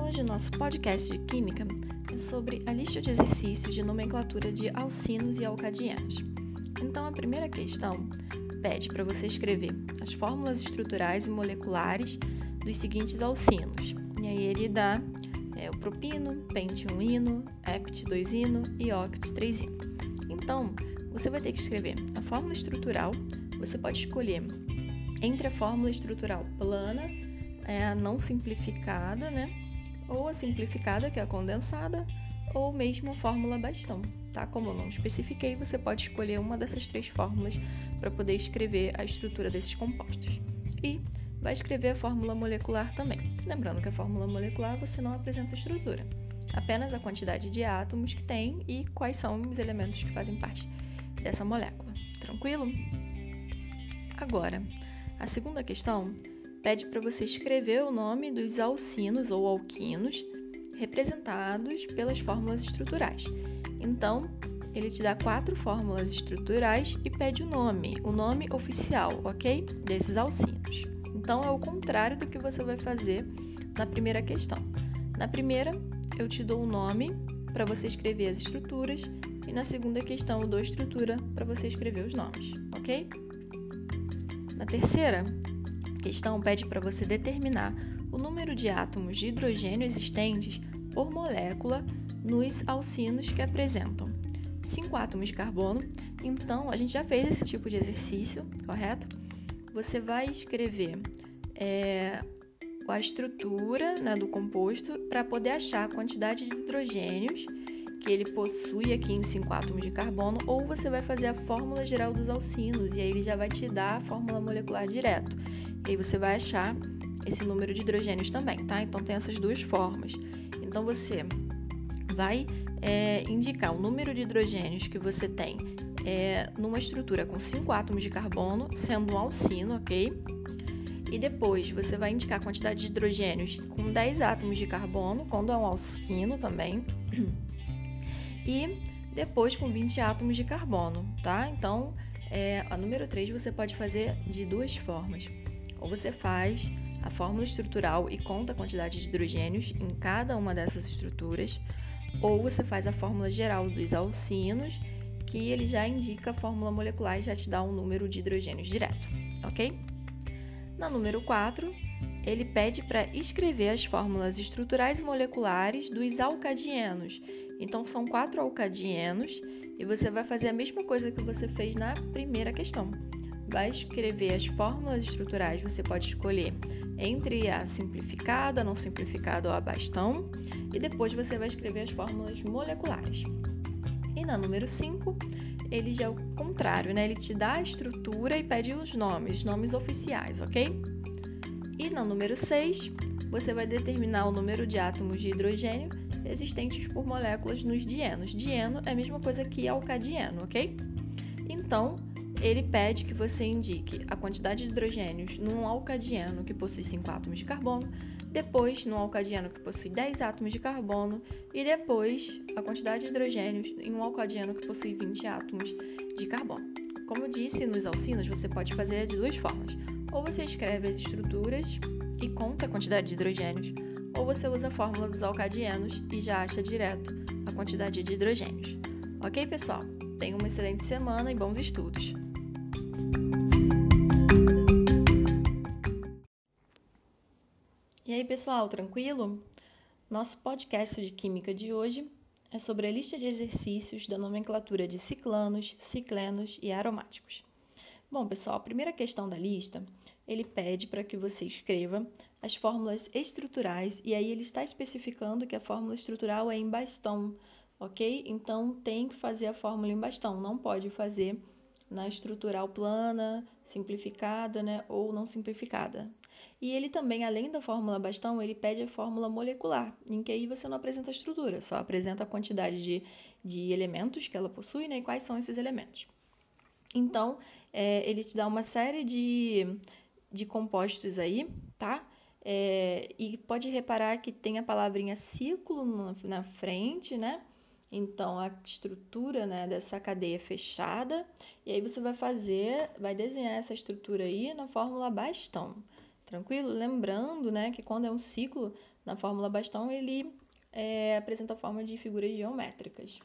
Hoje o nosso podcast de Química é sobre a lista de exercícios de nomenclatura de alcinos e alcadianos. Então, a primeira questão pede para você escrever as fórmulas estruturais e moleculares dos seguintes alcinos. E aí ele dá é, o propino, pente 1-ino, hept 2-ino e oct 3-ino. Então, você vai ter que escrever a fórmula estrutural. Você pode escolher entre a fórmula estrutural plana, é a não simplificada, né? Ou a simplificada, que é a condensada, ou mesmo a fórmula bastão, tá? Como eu não especifiquei, você pode escolher uma dessas três fórmulas para poder escrever a estrutura desses compostos. E vai escrever a fórmula molecular também. Lembrando que a fórmula molecular você não apresenta estrutura, apenas a quantidade de átomos que tem e quais são os elementos que fazem parte dessa molécula. Tranquilo? Agora, a segunda questão pede para você escrever o nome dos alcinos ou alquinos representados pelas fórmulas estruturais. Então, ele te dá quatro fórmulas estruturais e pede o nome, o nome oficial, ok? Desses alcinos. Então, é o contrário do que você vai fazer na primeira questão. Na primeira, eu te dou o nome para você escrever as estruturas e na segunda questão eu dou estrutura para você escrever os nomes, ok? Na terceira questão, pede para você determinar o número de átomos de hidrogênio existentes por molécula nos alcinos que apresentam 5 átomos de carbono. Então, a gente já fez esse tipo de exercício, correto? Você vai escrever é, a estrutura né, do composto para poder achar a quantidade de hidrogênios que ele possui aqui em 5 átomos de carbono, ou você vai fazer a fórmula geral dos alcinos e aí ele já vai te dar a fórmula molecular direto. E aí você vai achar esse número de hidrogênios também, tá? Então tem essas duas formas. Então você vai é, indicar o número de hidrogênios que você tem é, numa estrutura com 5 átomos de carbono, sendo um alcino, ok? E depois você vai indicar a quantidade de hidrogênios com 10 átomos de carbono, quando é um alcino também. e depois com 20 átomos de carbono, tá? Então, é, a número 3 você pode fazer de duas formas. Ou você faz a fórmula estrutural e conta a quantidade de hidrogênios em cada uma dessas estruturas, ou você faz a fórmula geral dos alcinos, que ele já indica a fórmula molecular e já te dá um número de hidrogênios direto, ok? Na número 4, ele pede para escrever as fórmulas estruturais e moleculares dos alcadienos então são quatro alcadienos e você vai fazer a mesma coisa que você fez na primeira questão. Vai escrever as fórmulas estruturais, você pode escolher entre a simplificada, não simplificada ou a bastão, e depois você vai escrever as fórmulas moleculares. E na número 5, ele já é o contrário, né? Ele te dá a estrutura e pede os nomes, nomes oficiais, ok? E na número 6, você vai determinar o número de átomos de hidrogênio existentes por moléculas nos dienos. Dieno é a mesma coisa que alcadieno, ok? Então, ele pede que você indique a quantidade de hidrogênios num alcadieno que possui 5 átomos de carbono, depois num alcadieno que possui 10 átomos de carbono e depois a quantidade de hidrogênios em um alcadieno que possui 20 átomos de carbono. Como eu disse, nos alcinos você pode fazer de duas formas. Ou você escreve as estruturas e conta a quantidade de hidrogênios, ou você usa a fórmula dos alcadienos e já acha direto a quantidade de hidrogênios. Ok, pessoal? Tenha uma excelente semana e bons estudos! E aí, pessoal, tranquilo? Nosso podcast de Química de hoje é sobre a lista de exercícios da nomenclatura de ciclanos, ciclenos e aromáticos. Bom, pessoal, a primeira questão da lista ele pede para que você escreva as fórmulas estruturais e aí ele está especificando que a fórmula estrutural é em bastão, ok? Então tem que fazer a fórmula em bastão, não pode fazer na estrutural plana, simplificada, né, ou não simplificada. E ele também, além da fórmula bastão, ele pede a fórmula molecular, em que aí você não apresenta a estrutura, só apresenta a quantidade de, de elementos que ela possui, né, e quais são esses elementos. Então, é, ele te dá uma série de de compostos aí, tá? É, e pode reparar que tem a palavrinha ciclo na, frente, né? Então, a estrutura né, dessa cadeia fechada, e aí você vai fazer, vai desenhar essa estrutura aí na fórmula bastão, tranquilo? Lembrando né, que quando é um ciclo, Na fórmula bastão, ele é, apresenta a forma de figuras geométricas.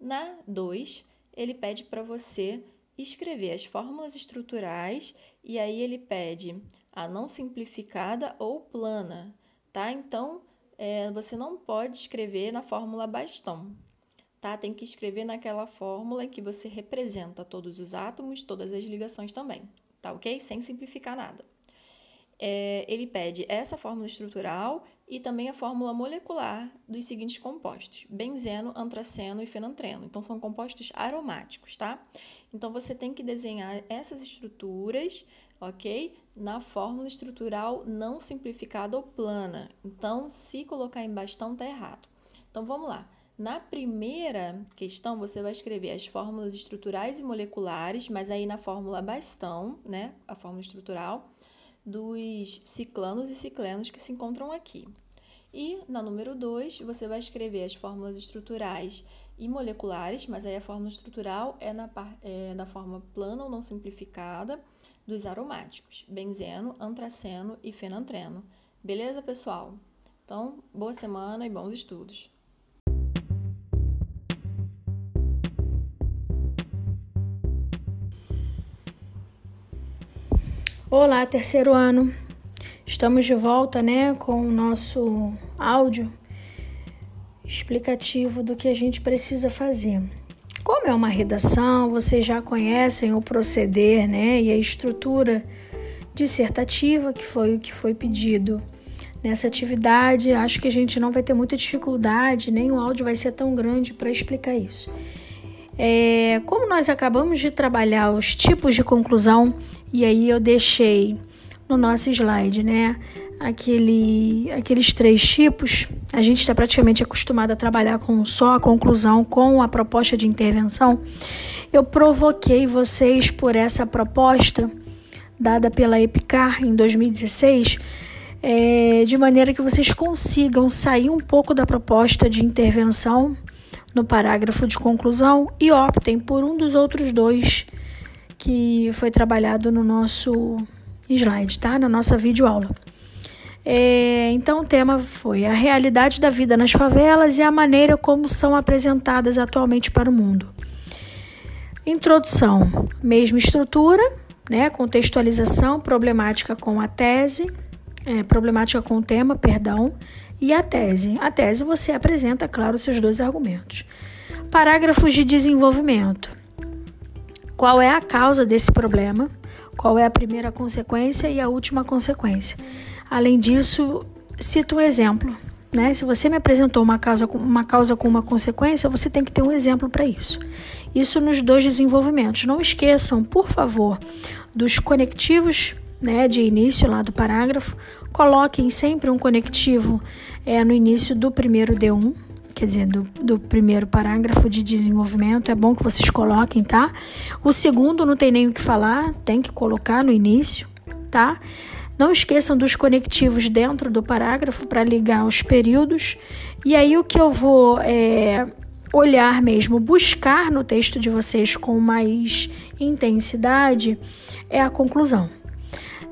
Na 2, ele pede para você escrever as fórmulas estruturais e aí ele pede a não simplificada ou plana, tá? Então, é, você não pode escrever na fórmula bastão, tá? Tem que escrever naquela fórmula em que você representa todos os átomos, todas as ligações também, tá ok? Sem simplificar nada. É, ele pede essa fórmula estrutural e também a fórmula molecular dos seguintes compostos: benzeno, antraceno e fenantreno. Então, são compostos aromáticos, tá? Então, você tem que desenhar essas estruturas, ok? Na fórmula estrutural não simplificada ou plana. Então, se colocar em bastão, tá errado. Então, vamos lá. Na primeira questão, você vai escrever as fórmulas estruturais e moleculares, mas aí na fórmula bastão, né? A fórmula estrutural dos ciclanos e ciclenos que se encontram aqui. E na número 2, você vai escrever as fórmulas estruturais e moleculares, mas aí a fórmula estrutural é na, é na forma plana ou não simplificada dos aromáticos, benzeno, antraceno e fenantreno. Beleza, pessoal? Então, boa semana e bons estudos! Olá, terceiro ano. Estamos de volta, né, com o nosso áudio explicativo do que a gente precisa fazer. Como é uma redação, vocês já conhecem o proceder, né, e a estrutura dissertativa, que foi o que foi pedido nessa atividade. Acho que a gente não vai ter muita dificuldade, nem o áudio vai ser tão grande para explicar isso. É, como nós acabamos de trabalhar os tipos de conclusão, e aí eu deixei no nosso slide, né? Aquele, aqueles três tipos, a gente está praticamente acostumado a trabalhar com só a conclusão, com a proposta de intervenção. Eu provoquei vocês por essa proposta dada pela EPICAR em 2016, é, de maneira que vocês consigam sair um pouco da proposta de intervenção no parágrafo de conclusão e optem por um dos outros dois que foi trabalhado no nosso slide, tá? Na nossa videoaula. É, então, o tema foi a realidade da vida nas favelas e a maneira como são apresentadas atualmente para o mundo. Introdução, mesma estrutura, né? Contextualização, problemática com a tese, é, problemática com o tema, perdão, e a tese. A tese você apresenta, claro, seus dois argumentos. Parágrafos de desenvolvimento. Qual é a causa desse problema? Qual é a primeira consequência e a última consequência? Além disso, cito um exemplo. Né? Se você me apresentou uma causa, uma causa com uma consequência, você tem que ter um exemplo para isso. Isso nos dois desenvolvimentos. Não esqueçam, por favor, dos conectivos né, de início lá do parágrafo, coloquem sempre um conectivo é, no início do primeiro D1, quer dizer, do, do primeiro parágrafo de desenvolvimento. É bom que vocês coloquem, tá? O segundo não tem nem o que falar, tem que colocar no início, tá? Não esqueçam dos conectivos dentro do parágrafo para ligar os períodos. E aí o que eu vou é, olhar mesmo, buscar no texto de vocês com mais intensidade é a conclusão.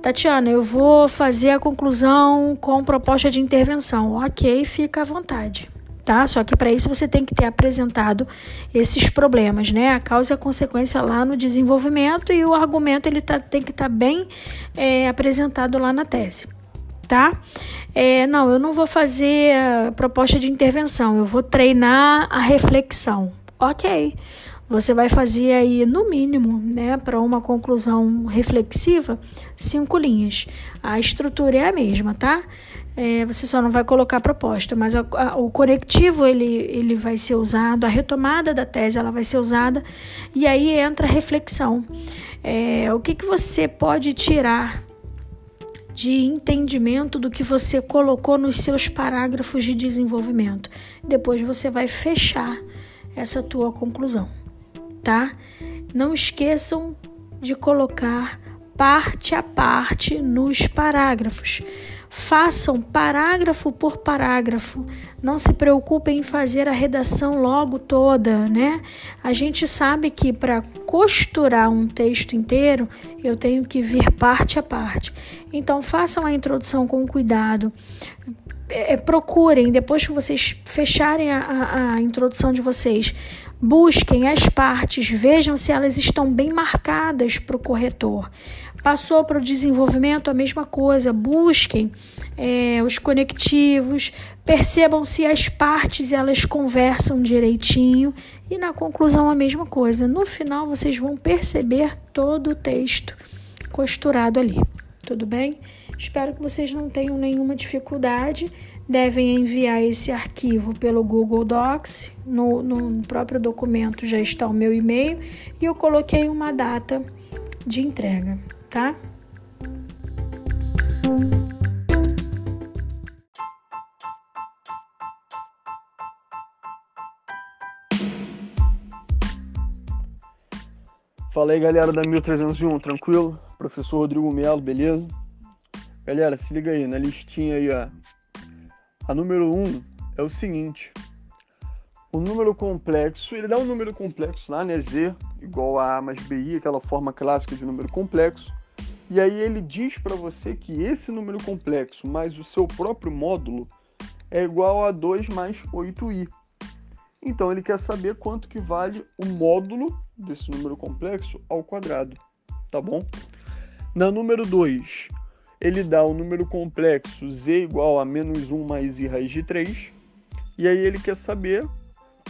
Tatiana, eu vou fazer a conclusão com proposta de intervenção. Ok, fica à vontade. Tá? Só que para isso você tem que ter apresentado esses problemas, né? A causa e a consequência lá no desenvolvimento e o argumento ele tá, tem que estar tá bem é, apresentado lá na tese, tá? É, não, eu não vou fazer proposta de intervenção, eu vou treinar a reflexão. Ok. Você vai fazer aí, no mínimo, né, para uma conclusão reflexiva, cinco linhas. A estrutura é a mesma, tá? É, você só não vai colocar a proposta, mas a, a, o conectivo ele, ele vai ser usado, a retomada da tese ela vai ser usada, e aí entra a reflexão. É, o que, que você pode tirar de entendimento do que você colocou nos seus parágrafos de desenvolvimento? Depois você vai fechar essa tua conclusão tá? Não esqueçam de colocar parte a parte nos parágrafos. Façam parágrafo por parágrafo. Não se preocupem em fazer a redação logo toda, né? A gente sabe que para costurar um texto inteiro, eu tenho que vir parte a parte. Então, façam a introdução com cuidado. É, procurem, depois que vocês fecharem a, a, a introdução de vocês, busquem as partes, vejam se elas estão bem marcadas para o corretor. Passou para o desenvolvimento a mesma coisa. Busquem é, os conectivos, percebam se as partes elas conversam direitinho e na conclusão a mesma coisa. No final vocês vão perceber todo o texto costurado ali. Tudo bem? Espero que vocês não tenham nenhuma dificuldade. Devem enviar esse arquivo pelo Google Docs. No, no próprio documento já está o meu e-mail e eu coloquei uma data de entrega tá? Fala aí galera da 1301, tranquilo? Professor Rodrigo Melo, beleza? Galera, se liga aí, na listinha aí, ó. A número 1 um é o seguinte. O número complexo, ele dá um número complexo lá, né? Z igual a A mais BI, aquela forma clássica de número complexo. E aí ele diz para você que esse número complexo mais o seu próprio módulo é igual a 2 mais 8i. Então ele quer saber quanto que vale o módulo desse número complexo ao quadrado, tá bom? Na número 2, ele dá o número complexo z igual a menos 1 mais i raiz de 3. E aí ele quer saber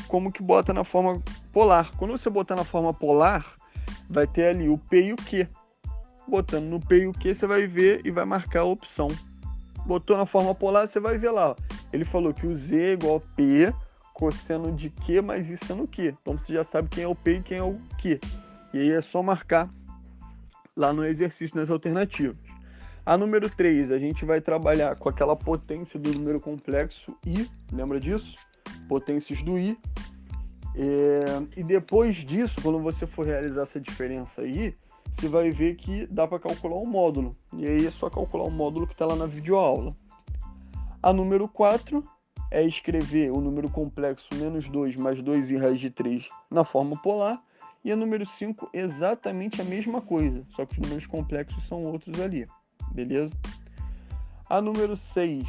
como que bota na forma polar. Quando você botar na forma polar, vai ter ali o p e o q botando no P e o Q, você vai ver e vai marcar a opção. Botou na forma polar, você vai ver lá. Ele falou que o Z é igual a P cosseno de Q mais é no Q. Então você já sabe quem é o P e quem é o Q. E aí é só marcar lá no exercício nas alternativas. A número 3, a gente vai trabalhar com aquela potência do número complexo I, lembra disso? Potências do I. É... e depois disso, quando você for realizar essa diferença aí, você vai ver que dá para calcular um módulo. E aí é só calcular o módulo que está lá na videoaula. A número 4 é escrever o número complexo menos 2 mais 2 e raiz de 3 na forma polar. E a número 5 exatamente a mesma coisa, só que os números complexos são outros ali, beleza? A número 6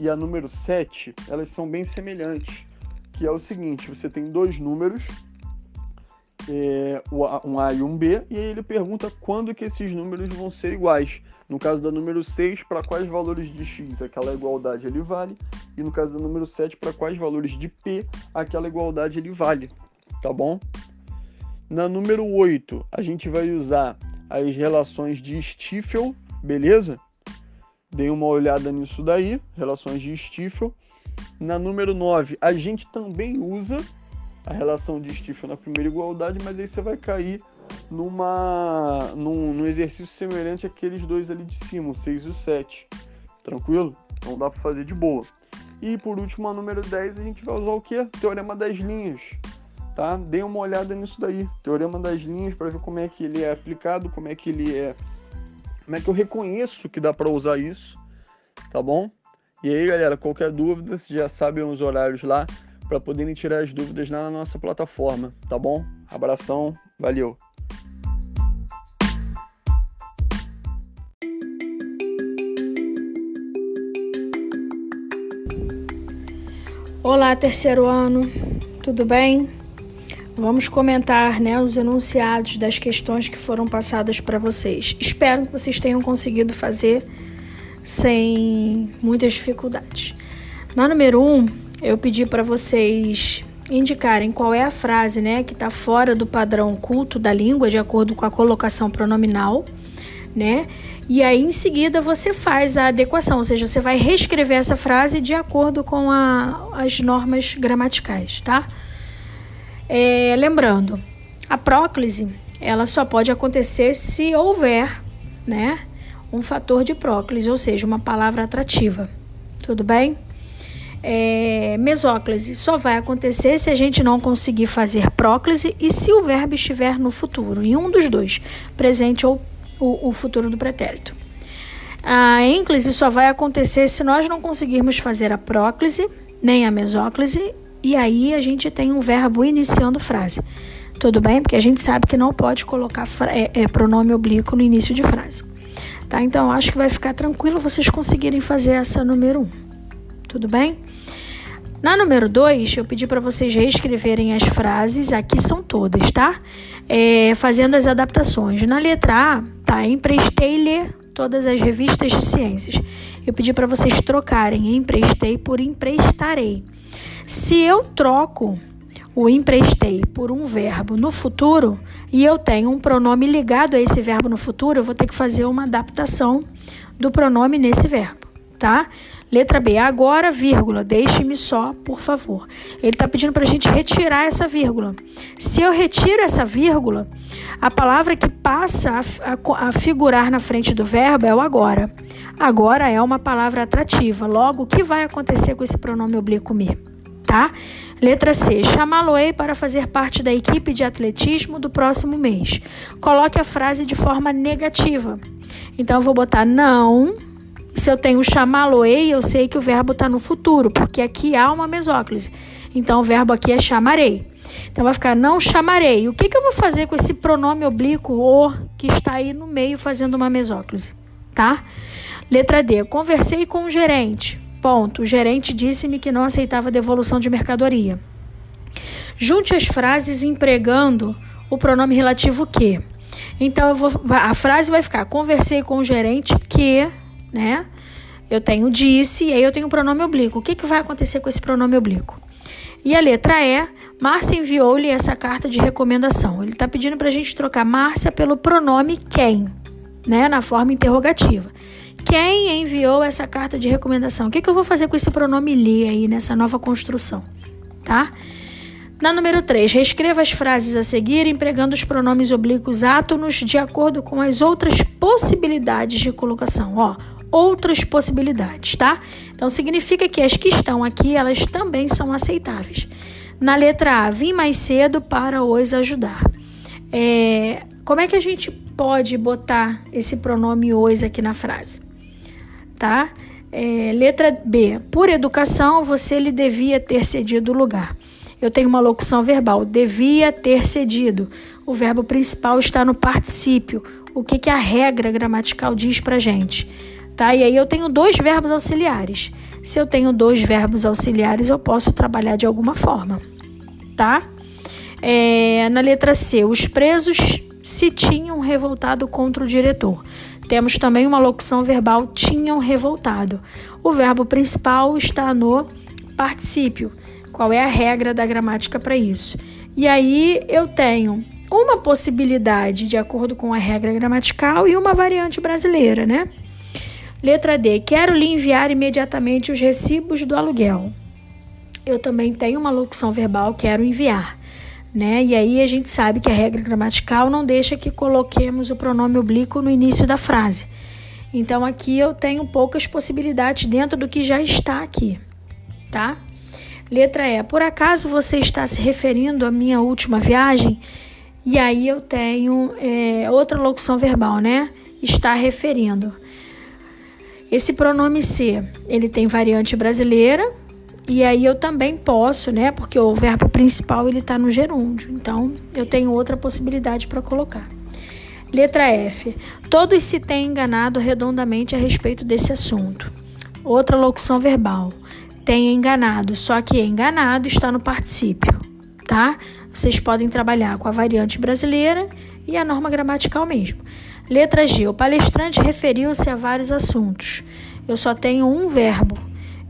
e a número 7, elas são bem semelhantes, que é o seguinte, você tem dois números é, um A e um B, e aí ele pergunta quando que esses números vão ser iguais. No caso da número 6, para quais valores de x aquela igualdade ele vale, e no caso da número 7, para quais valores de p aquela igualdade ele vale, tá bom? Na número 8, a gente vai usar as relações de Stiefel, beleza? Dei uma olhada nisso daí, relações de Stiefel. Na número 9, a gente também usa a relação de Stiefel na primeira igualdade, mas aí você vai cair numa num, num exercício semelhante àqueles dois ali de cima, o 6 e o 7. Tranquilo? Então dá para fazer de boa. E por último, a número 10, a gente vai usar o que? Teorema das linhas. Tá? Dê uma olhada nisso daí. Teorema das linhas para ver como é que ele é aplicado, como é que ele é. Como é que eu reconheço que dá para usar isso. Tá bom? E aí, galera, qualquer dúvida, vocês já sabem os horários lá para poderem tirar as dúvidas na nossa plataforma, tá bom? Abração, valeu! Olá, terceiro ano, tudo bem? Vamos comentar né, os enunciados das questões que foram passadas para vocês. Espero que vocês tenham conseguido fazer sem muitas dificuldades. Na número 1, um, eu pedi para vocês indicarem qual é a frase né, que está fora do padrão culto da língua, de acordo com a colocação pronominal, né? E aí em seguida você faz a adequação, ou seja, você vai reescrever essa frase de acordo com a, as normas gramaticais, tá? É, lembrando, a próclise ela só pode acontecer se houver, né, um fator de próclise, ou seja, uma palavra atrativa. Tudo bem? é, mesóclise só vai acontecer se a gente não conseguir fazer próclise e se o verbo estiver no futuro, em um dos dois, presente ou o, o futuro do pretérito. A ênclise só vai acontecer se nós não conseguirmos fazer a próclise, nem a mesóclise, e aí a gente tem um verbo iniciando frase. Tudo bem? Porque a gente sabe que não pode colocar é, é, pronome oblíquo no início de frase. Tá? Então, acho que vai ficar tranquilo vocês conseguirem fazer essa número 1. Um. Tudo bem? Na número 2, eu pedi para vocês reescreverem as frases, aqui são todas, tá? É, fazendo as adaptações. Na letra A, tá? Emprestei-lhe todas as revistas de ciências. Eu pedi para vocês trocarem emprestei por emprestarei. Se eu troco o emprestei por um verbo no futuro e eu tenho um pronome ligado a esse verbo no futuro, eu vou ter que fazer uma adaptação do pronome nesse verbo, tá? Letra B, agora, vírgula, deixe-me só, por favor. Ele está pedindo para a gente retirar essa vírgula. Se eu retiro essa vírgula, a palavra que passa a, a, a figurar na frente do verbo é o agora. Agora é uma palavra atrativa. Logo, o que vai acontecer com esse pronome oblíquo me? Tá? Letra C. Chamá-lo-ei para fazer parte da equipe de atletismo do próximo mês. Coloque a frase de forma negativa. Então, eu vou botar não se eu tenho chamá-lo-ei, eu sei que o verbo está no futuro, porque aqui há uma mesóclise. Então, o verbo aqui é chamarei. Então, vai ficar não chamarei. O que, que eu vou fazer com esse pronome oblíquo o que está aí no meio fazendo uma mesóclise? Tá? Letra D. Conversei com o gerente. Ponto. O gerente disse-me que não aceitava devolução de mercadoria. Junte as frases empregando o pronome relativo que. Então, vou, a frase vai ficar: Conversei com o gerente que né? Eu tenho disse e aí eu tenho o pronome oblíquo. O que, que vai acontecer com esse pronome oblíquo? E a letra E, Márcia enviou-lhe essa carta de recomendação. Ele está pedindo para a gente trocar Márcia pelo pronome quem, né? Na forma interrogativa. Quem enviou essa carta de recomendação? O que, que eu vou fazer com esse pronome lhe aí nessa nova construção? Tá? Na número 3, reescreva as frases a seguir empregando os pronomes oblíquos átonos de acordo com as outras possibilidades de colocação. Ó, outras possibilidades, tá? Então significa que as que estão aqui, elas também são aceitáveis. Na letra A, vim mais cedo para os ajudar. É, como é que a gente pode botar esse pronome os aqui na frase? Tá? É, letra B, por educação, você lhe devia ter cedido o lugar. Eu tenho uma locução verbal, devia ter cedido. O verbo principal está no particípio. O que, que a regra gramatical diz para gente? Tá? E aí eu tenho dois verbos auxiliares. Se eu tenho dois verbos auxiliares, eu posso trabalhar de alguma forma, tá? É, na letra C, os presos se tinham revoltado contra o diretor. Temos também uma locução verbal tinham revoltado. O verbo principal está no particípio. Qual é a regra da gramática para isso? E aí eu tenho uma possibilidade de acordo com a regra gramatical e uma variante brasileira, né? Letra D. Quero lhe enviar imediatamente os recibos do aluguel. Eu também tenho uma locução verbal, quero enviar. Né? E aí a gente sabe que a regra gramatical não deixa que coloquemos o pronome oblíquo no início da frase. Então aqui eu tenho poucas possibilidades dentro do que já está aqui, tá? Letra E. Por acaso você está se referindo à minha última viagem? E aí eu tenho é, outra locução verbal, né? Está referindo. Esse pronome se, ele tem variante brasileira, e aí eu também posso, né? Porque o verbo principal ele está no gerúndio, então eu tenho outra possibilidade para colocar. Letra F. Todos se têm enganado redondamente a respeito desse assunto. Outra locução verbal. Tem enganado, só que enganado está no particípio, tá? Vocês podem trabalhar com a variante brasileira e a norma gramatical mesmo. Letra G. O palestrante referiu-se a vários assuntos. Eu só tenho um verbo.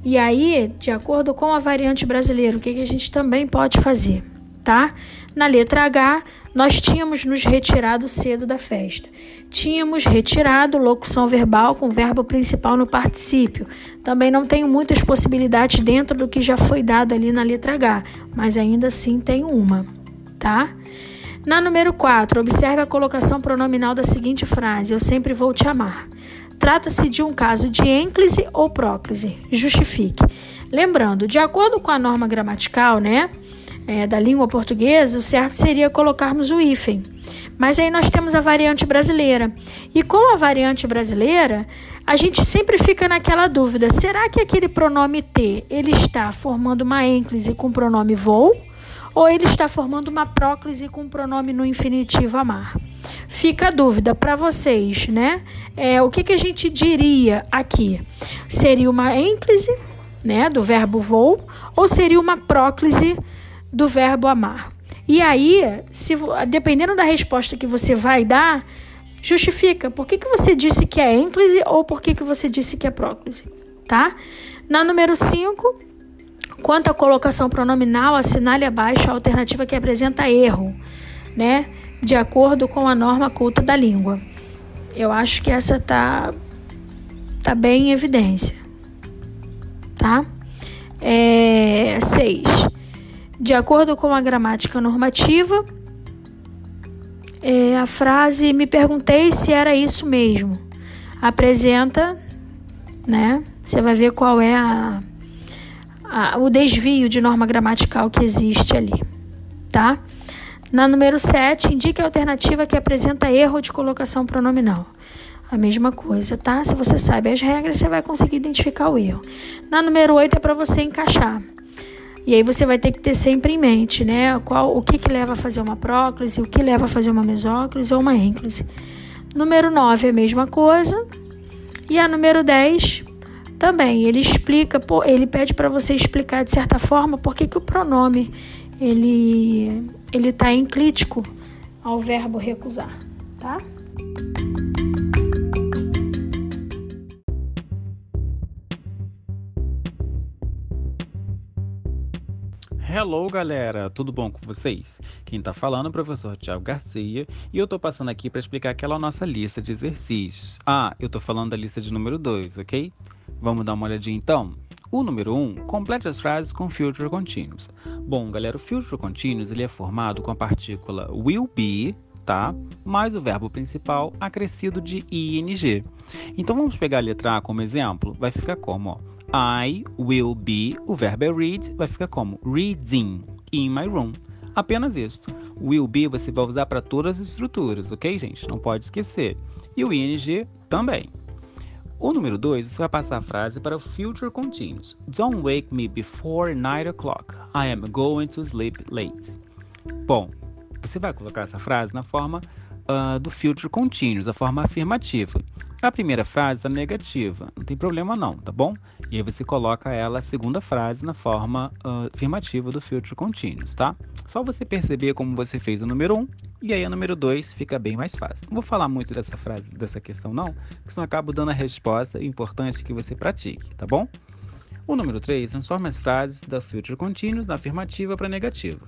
E aí, de acordo com a variante brasileira, o que, que a gente também pode fazer? Tá? Na letra H, nós tínhamos nos retirado cedo da festa. Tínhamos retirado locução verbal com verbo principal no particípio. Também não tenho muitas possibilidades dentro do que já foi dado ali na letra H, mas ainda assim tenho uma, tá? Na número 4, observe a colocação pronominal da seguinte frase: Eu sempre vou te amar. Trata-se de um caso de ênclise ou próclise. Justifique. Lembrando, de acordo com a norma gramatical, né, é, da língua portuguesa, o certo seria colocarmos o hífen. Mas aí nós temos a variante brasileira. E com a variante brasileira, a gente sempre fica naquela dúvida: será que aquele pronome T ele está formando uma ênclise com o pronome vou? Ou ele está formando uma próclise com o pronome no infinitivo amar? Fica a dúvida para vocês, né? É, o que, que a gente diria aqui? Seria uma ênclise, né, do verbo vou, ou seria uma próclise do verbo amar? E aí, se, dependendo da resposta que você vai dar, justifica por que, que você disse que é ênclise ou por que, que você disse que é próclise, tá? Na número 5, quanto à colocação pronominal, assinale abaixo a alternativa que apresenta erro, né? De acordo com a norma culta da língua. Eu acho que essa tá, tá bem em evidência, tá? É, seis. De acordo com a gramática normativa, é, a frase me perguntei se era isso mesmo. Apresenta, né? Você vai ver qual é a, a, o desvio de norma gramatical que existe ali, tá? Na número 7, indique a alternativa que apresenta erro de colocação pronominal. A mesma coisa, tá? Se você sabe as regras, você vai conseguir identificar o erro. Na número 8 é para você encaixar. E aí você vai ter que ter sempre em mente, né? Qual, o que, que leva a fazer uma próclise, o que leva a fazer uma mesóclise ou uma ênclise. Número 9 é a mesma coisa. E a número 10 também. Ele explica, ele pede para você explicar de certa forma por que, que o pronome ele ele está enclítico ao verbo recusar, tá? Hello, galera! Tudo bom com vocês? Quem está falando é o professor Tiago Garcia e eu estou passando aqui para explicar aquela nossa lista de exercícios. Ah, eu estou falando da lista de número 2, ok? Vamos dar uma olhadinha então? O número 1, um, complete as frases com future continuous. Bom, galera, o future continuous ele é formado com a partícula will be, tá? Mais o verbo principal acrescido de ing. Então vamos pegar a letra A como exemplo. Vai ficar como, ó. I will be, o verbo é read, vai ficar como reading in my room. Apenas isso. Will be você vai usar para todas as estruturas, ok, gente? Não pode esquecer. E o ing também. O número 2, você vai passar a frase para o future continuous. Don't wake me before 9 o'clock. I am going to sleep late. Bom, você vai colocar essa frase na forma uh, do future continuous, a forma afirmativa. A primeira frase está negativa, não tem problema não, tá bom? E aí você coloca ela, a segunda frase, na forma uh, afirmativa do future continuous, tá? Só você perceber como você fez o número 1 um, e aí o número 2 fica bem mais fácil. Não vou falar muito dessa frase, dessa questão não, porque senão acabo dando a resposta importante que você pratique, tá bom? O número 3 transforma as frases da future continuous na afirmativa para negativa.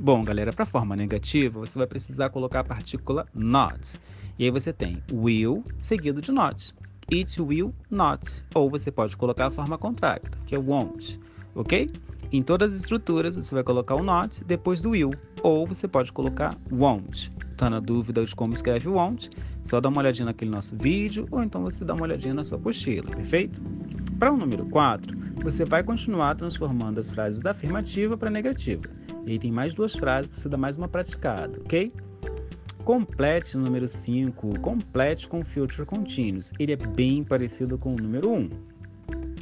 Bom, galera, para a forma negativa, você vai precisar colocar a partícula not. E aí você tem will seguido de not. It will not. Ou você pode colocar a forma contracta, que é won't. Ok? Em todas as estruturas, você vai colocar o not depois do will. Ou você pode colocar won't. Tá na dúvida de como escreve won't? Só dá uma olhadinha naquele nosso vídeo, ou então você dá uma olhadinha na sua apostila, perfeito? Para o número 4, você vai continuar transformando as frases da afirmativa para negativa. E aí tem mais duas frases para você dar mais uma praticada, ok? Complete o número 5, complete com future continuous. Ele é bem parecido com o número 1. Um.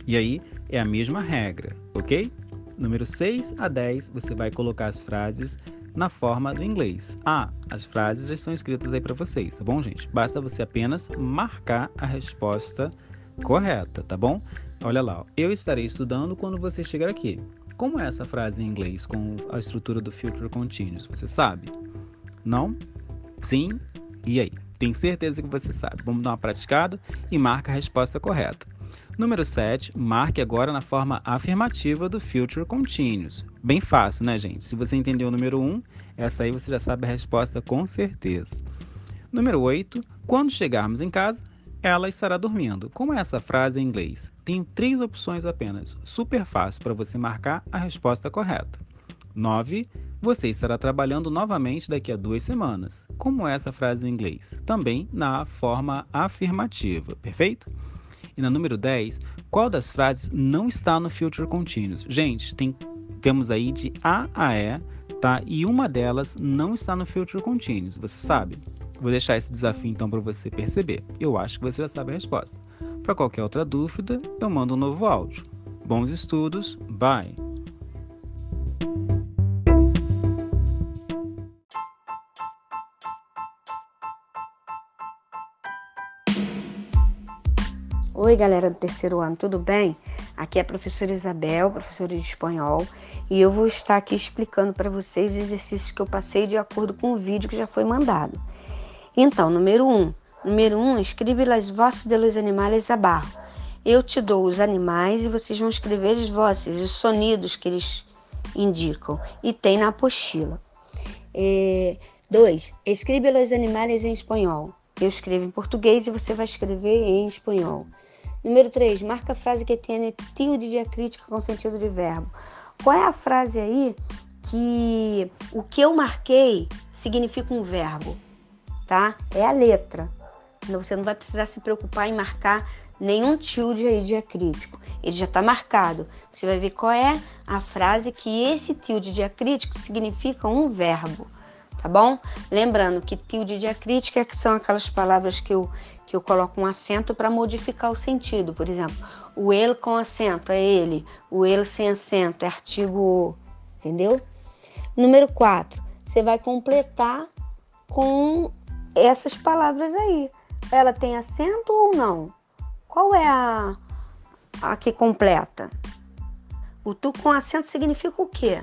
E aí é a mesma regra, ok? Número 6 a 10, você vai colocar as frases na forma do inglês. Ah, as frases já estão escritas aí para vocês, tá bom, gente? Basta você apenas marcar a resposta correta, tá bom? Olha lá, eu estarei estudando quando você chegar aqui. Como é essa frase em inglês com a estrutura do future continuous? Você sabe? Não? Sim? E aí? Tenho certeza que você sabe. Vamos dar uma praticada e marca a resposta correta. Número 7, marque agora na forma afirmativa do future continuous. Bem fácil, né, gente? Se você entendeu o número 1, essa aí você já sabe a resposta com certeza. Número 8, quando chegarmos em casa, ela estará dormindo. Como é essa frase em inglês? Tenho três opções apenas. Super fácil para você marcar a resposta correta. 9. Você estará trabalhando novamente daqui a duas semanas. Como é essa frase em inglês? Também na forma afirmativa, perfeito? E na número 10, qual das frases não está no future continuous? Gente, tem, temos aí de A a E tá? E uma delas não está no Future Continuous, você sabe? Vou deixar esse desafio então para você perceber. Eu acho que você já sabe a resposta. Para qualquer outra dúvida, eu mando um novo áudio. Bons estudos, bye! Oi, galera do terceiro ano, tudo bem? Aqui é a professora Isabel, professora de espanhol, e eu vou estar aqui explicando para vocês os exercícios que eu passei de acordo com o vídeo que já foi mandado. Então, número 1. Um, número 1, um, escreve las vozes de los animales abaixo. Eu te dou os animais e vocês vão escrever as vozes, os sonidos que eles indicam. E tem na apostila. 2. É, escreve los animales em espanhol. Eu escrevo em português e você vai escrever em espanhol. Número 3, marca a frase que tem tilde diacrítica com sentido de verbo. Qual é a frase aí que o que eu marquei significa um verbo, tá? É a letra. Você não vai precisar se preocupar em marcar nenhum tilde aí diacrítico. Ele já está marcado. Você vai ver qual é a frase que esse tilde diacrítico significa um verbo, tá bom? Lembrando que tilde diacrítico é são aquelas palavras que eu que eu coloco um acento para modificar o sentido. Por exemplo, o ele com acento é ele, o ele sem acento é artigo, entendeu? Número 4, você vai completar com essas palavras aí. Ela tem acento ou não? Qual é a, a que completa? O tu com acento significa o quê?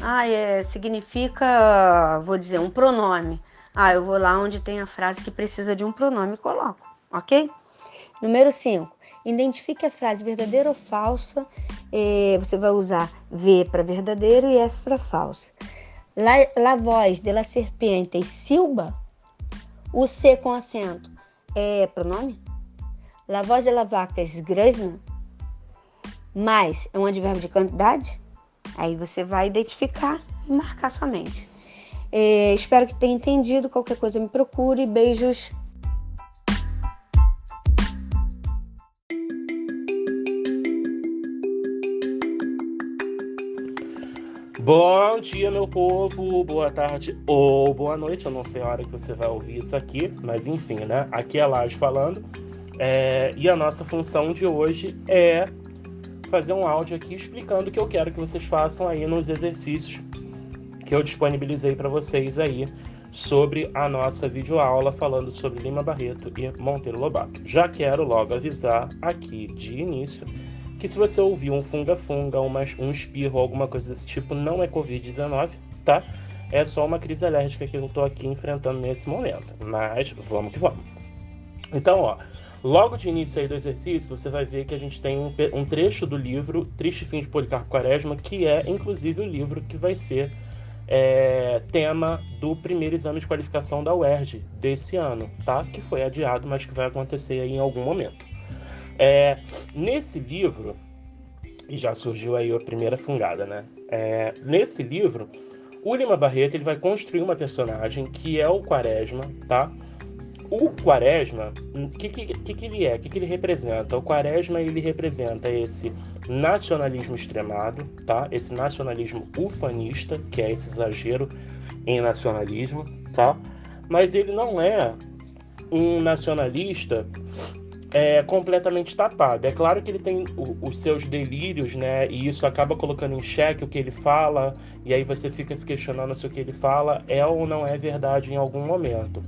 Ah, é, significa, vou dizer, um pronome. Ah, eu vou lá onde tem a frase que precisa de um pronome e coloco, ok? Número 5. Identifique a frase verdadeira ou falsa. Eh, você vai usar V para verdadeiro e F para falsa. La, la voz de la serpiente silba. O C com acento é pronome? La voz de la vaca esgresna. Mais é um advérbio de quantidade? Aí você vai identificar e marcar somente. É, espero que tenha entendido. Qualquer coisa me procure. Beijos. Bom dia, meu povo, boa tarde ou boa noite. Eu não sei a hora que você vai ouvir isso aqui, mas enfim, né? Aqui é Laje falando. É... E a nossa função de hoje é fazer um áudio aqui explicando o que eu quero que vocês façam aí nos exercícios que eu disponibilizei para vocês aí sobre a nossa videoaula falando sobre Lima Barreto e Monteiro Lobato. Já quero logo avisar aqui de início que se você ouvir um funga-funga, um espirro, alguma coisa desse tipo, não é Covid-19, tá? É só uma crise alérgica que eu tô aqui enfrentando nesse momento. Mas vamos que vamos. Então, ó, logo de início aí do exercício, você vai ver que a gente tem um, um trecho do livro Triste Fim de Policarpo Quaresma, que é inclusive o livro que vai ser é, tema do primeiro exame de qualificação da UERJ desse ano, tá? Que foi adiado, mas que vai acontecer aí em algum momento. É, nesse livro, e já surgiu aí a primeira fungada, né? É, nesse livro, o Lima Barreto ele vai construir uma personagem que é o Quaresma, tá? O Quaresma, o que, que, que, ele é? O que, que ele representa? O Quaresma ele representa esse nacionalismo extremado, tá? Esse nacionalismo ufanista, que é esse exagero em nacionalismo, tá? Mas ele não é um nacionalista é, completamente tapado. É claro que ele tem o, os seus delírios, né? E isso acaba colocando em xeque o que ele fala, e aí você fica se questionando se o que ele fala é ou não é verdade em algum momento.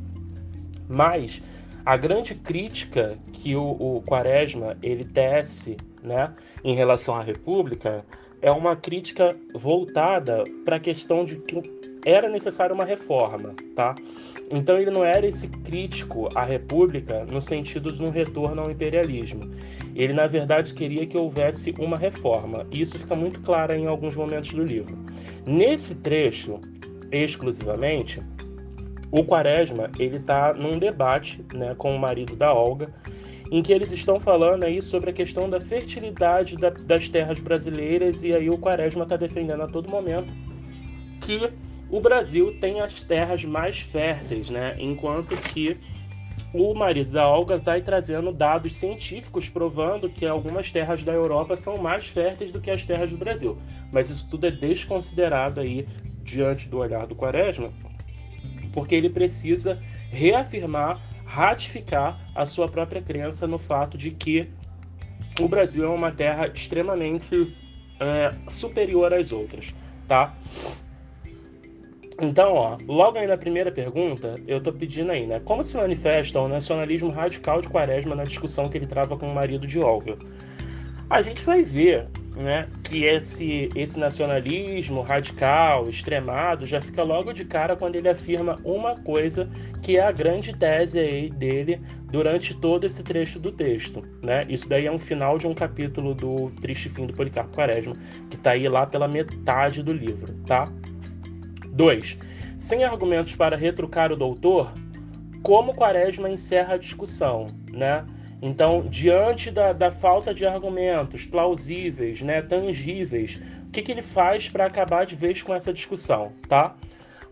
Mas a grande crítica que o, o Quaresma ele tece né, em relação à República é uma crítica voltada para a questão de que era necessária uma reforma, tá? Então ele não era esse crítico à República no sentido de um retorno ao imperialismo. Ele na verdade queria que houvesse uma reforma. E isso fica muito claro em alguns momentos do livro. Nesse trecho, exclusivamente, o Quaresma ele está num debate né, com o marido da Olga, em que eles estão falando aí sobre a questão da fertilidade da, das terras brasileiras e aí o Quaresma está defendendo a todo momento que o Brasil tem as terras mais férteis, né? Enquanto que o marido da Olga vai trazendo dados científicos provando que algumas terras da Europa são mais férteis do que as terras do Brasil. Mas isso tudo é desconsiderado aí diante do olhar do Quaresma, porque ele precisa reafirmar, ratificar a sua própria crença no fato de que o Brasil é uma terra extremamente é, superior às outras, tá? Então, ó, logo aí na primeira pergunta, eu tô pedindo aí, né? Como se manifesta o nacionalismo radical de Quaresma na discussão que ele trava com o marido de Olga? A gente vai ver, né, que esse, esse nacionalismo radical, extremado, já fica logo de cara quando ele afirma uma coisa que é a grande tese aí dele durante todo esse trecho do texto, né? Isso daí é um final de um capítulo do Triste Fim do Policarpo Quaresma, que tá aí lá pela metade do livro, tá? 2. Sem argumentos para retrucar o doutor, como Quaresma encerra a discussão, né? Então, diante da, da falta de argumentos plausíveis, né, tangíveis, o que, que ele faz para acabar de vez com essa discussão, tá?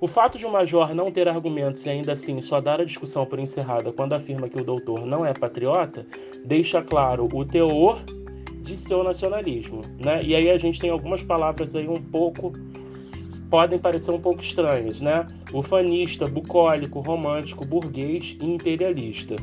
O fato de o Major não ter argumentos e ainda assim só dar a discussão por encerrada quando afirma que o doutor não é patriota, deixa claro o teor de seu nacionalismo, né? E aí a gente tem algumas palavras aí um pouco podem parecer um pouco estranhos, né? Ufanista, bucólico, romântico, burguês e imperialista.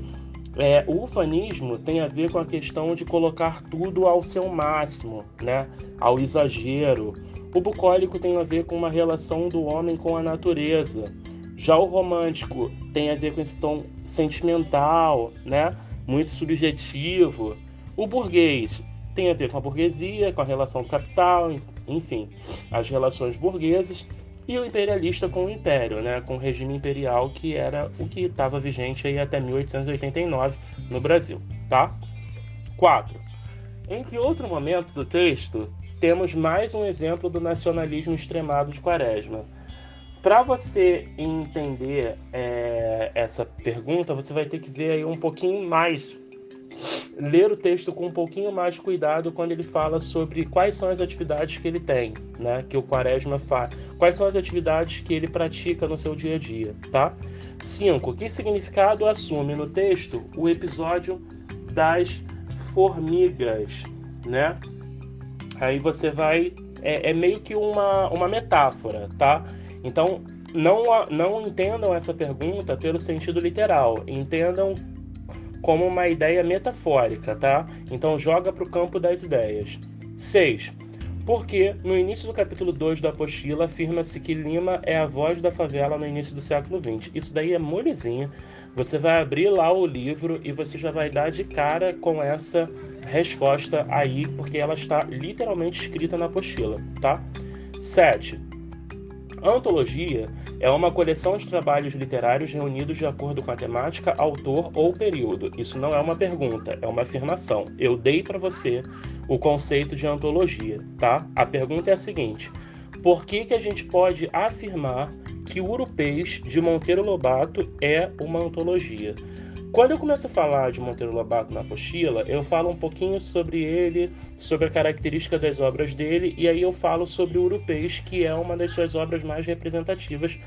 É, o ufanismo tem a ver com a questão de colocar tudo ao seu máximo, né? ao exagero. O bucólico tem a ver com uma relação do homem com a natureza. Já o romântico tem a ver com esse tom sentimental, né? muito subjetivo. O burguês tem a ver com a burguesia, com a relação do capital, enfim, as relações burguesas e o imperialista com o império, né, com o regime imperial que era o que estava vigente aí até 1889 no Brasil, tá? 4. Em que outro momento do texto temos mais um exemplo do nacionalismo extremado de Quaresma? Para você entender é, essa pergunta, você vai ter que ver aí um pouquinho mais ler o texto com um pouquinho mais de cuidado quando ele fala sobre quais são as atividades que ele tem, né? Que o Quaresma faz. Quais são as atividades que ele pratica no seu dia a dia, tá? 5. Que significado assume no texto o episódio das formigas, né? Aí você vai. É, é meio que uma, uma metáfora, tá? Então, não, não entendam essa pergunta pelo sentido literal. Entendam como uma ideia metafórica, tá? Então joga para o campo das ideias. 6. Porque no início do capítulo 2 da apostila afirma-se que Lima é a voz da favela no início do século XX. Isso daí é molezinha. Você vai abrir lá o livro e você já vai dar de cara com essa resposta aí, porque ela está literalmente escrita na apostila, tá? 7. Antologia é uma coleção de trabalhos literários reunidos de acordo com a temática, autor ou período. Isso não é uma pergunta, é uma afirmação. Eu dei para você o conceito de antologia, tá? A pergunta é a seguinte: por que, que a gente pode afirmar que o Urupês de Monteiro Lobato é uma antologia? Quando eu começo a falar de Monteiro Lobato na apostila, eu falo um pouquinho sobre ele, sobre a característica das obras dele, e aí eu falo sobre o Urupês, que é uma das suas obras mais representativas,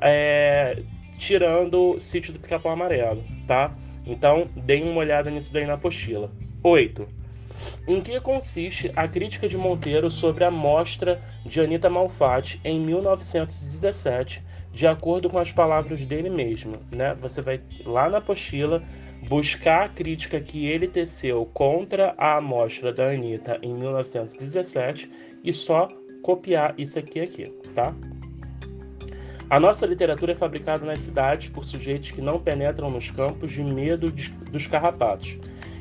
é, tirando o Sítio do Pica-Pau Amarelo, tá? Então, deem uma olhada nisso daí na apostila. 8. Em que consiste a crítica de Monteiro sobre a mostra de Anita Malfatti em 1917, de acordo com as palavras dele mesmo, né? Você vai lá na apostila buscar a crítica que ele teceu contra a amostra da Anitta em 1917 e só copiar isso aqui aqui, tá? A nossa literatura é fabricada nas cidades por sujeitos que não penetram nos campos de medo dos carrapatos.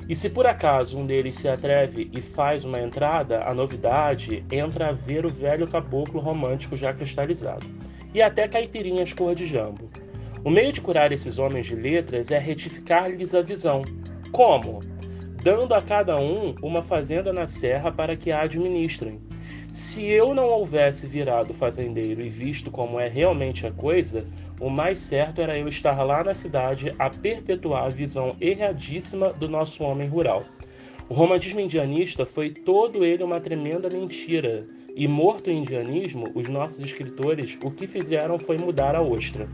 E se por acaso um deles se atreve e faz uma entrada, a novidade entra a ver o velho caboclo romântico já cristalizado e até caipirinhas cor de jambo. O meio de curar esses homens de letras é retificar-lhes a visão. Como? Dando a cada um uma fazenda na serra para que a administrem. Se eu não houvesse virado fazendeiro e visto como é realmente a coisa, o mais certo era eu estar lá na cidade a perpetuar a visão erradíssima do nosso homem rural. O romantismo indianista foi todo ele uma tremenda mentira, e morto o indianismo, os nossos escritores o que fizeram foi mudar a ostra.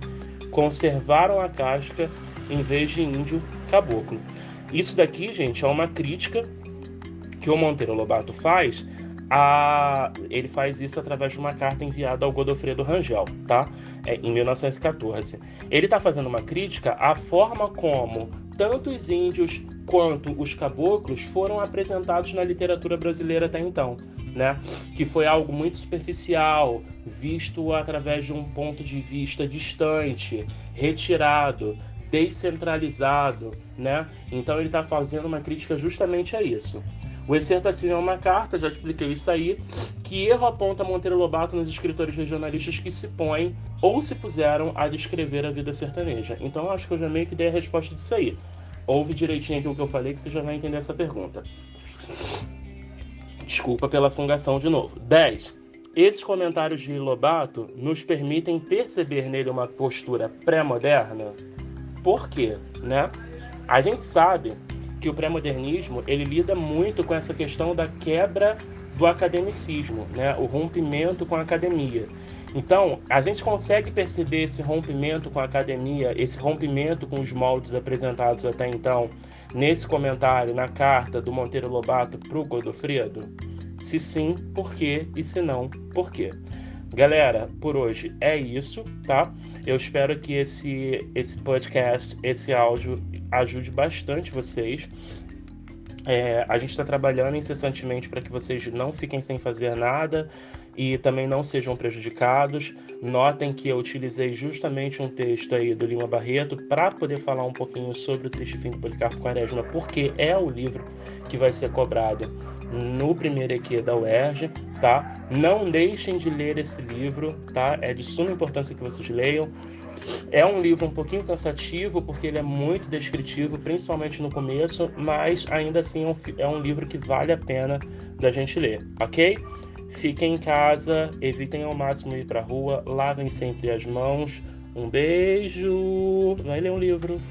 Conservaram a casca em vez de índio caboclo. Isso daqui, gente, é uma crítica que o Monteiro Lobato faz a... ele faz isso através de uma carta enviada ao Godofredo Rangel, tá? É, em 1914. Ele está fazendo uma crítica à forma como tanto os índios quanto os caboclos foram apresentados na literatura brasileira até então, né? Que foi algo muito superficial, visto através de um ponto de vista distante, retirado, descentralizado, né? Então ele está fazendo uma crítica justamente a isso. O Excertacínio é uma carta, já expliquei isso aí, que erro aponta Monteiro Lobato nos escritores regionalistas que se põem ou se puseram a descrever a vida sertaneja. Então acho que eu já meio que dei a resposta disso aí. Ouve direitinho aqui o que eu falei que você já vai entender essa pergunta. Desculpa pela fungação de novo. 10. Esses comentários de Lobato nos permitem perceber nele uma postura pré-moderna? Por quê? Né? A gente sabe que o pré-modernismo ele lida muito com essa questão da quebra do academicismo, né? o rompimento com a academia. Então, a gente consegue perceber esse rompimento com a academia, esse rompimento com os moldes apresentados até então, nesse comentário, na carta do Monteiro Lobato para o Godofredo? Se sim, por quê? E se não, por quê? Galera, por hoje é isso, tá? Eu espero que esse, esse podcast, esse áudio ajude bastante vocês. É, a gente está trabalhando incessantemente para que vocês não fiquem sem fazer nada e também não sejam prejudicados. Notem que eu utilizei justamente um texto aí do Lima Barreto para poder falar um pouquinho sobre o Triste Fim do Policarpo Quaresma, porque é o livro que vai ser cobrado no primeiro EQ da UERJ, tá? Não deixem de ler esse livro, tá? É de suma importância que vocês leiam. É um livro um pouquinho cansativo, porque ele é muito descritivo, principalmente no começo, mas ainda assim é um, é um livro que vale a pena da gente ler, ok? Fiquem em casa, evitem ao máximo ir para rua, lavem sempre as mãos. Um beijo! Vai ler um livro.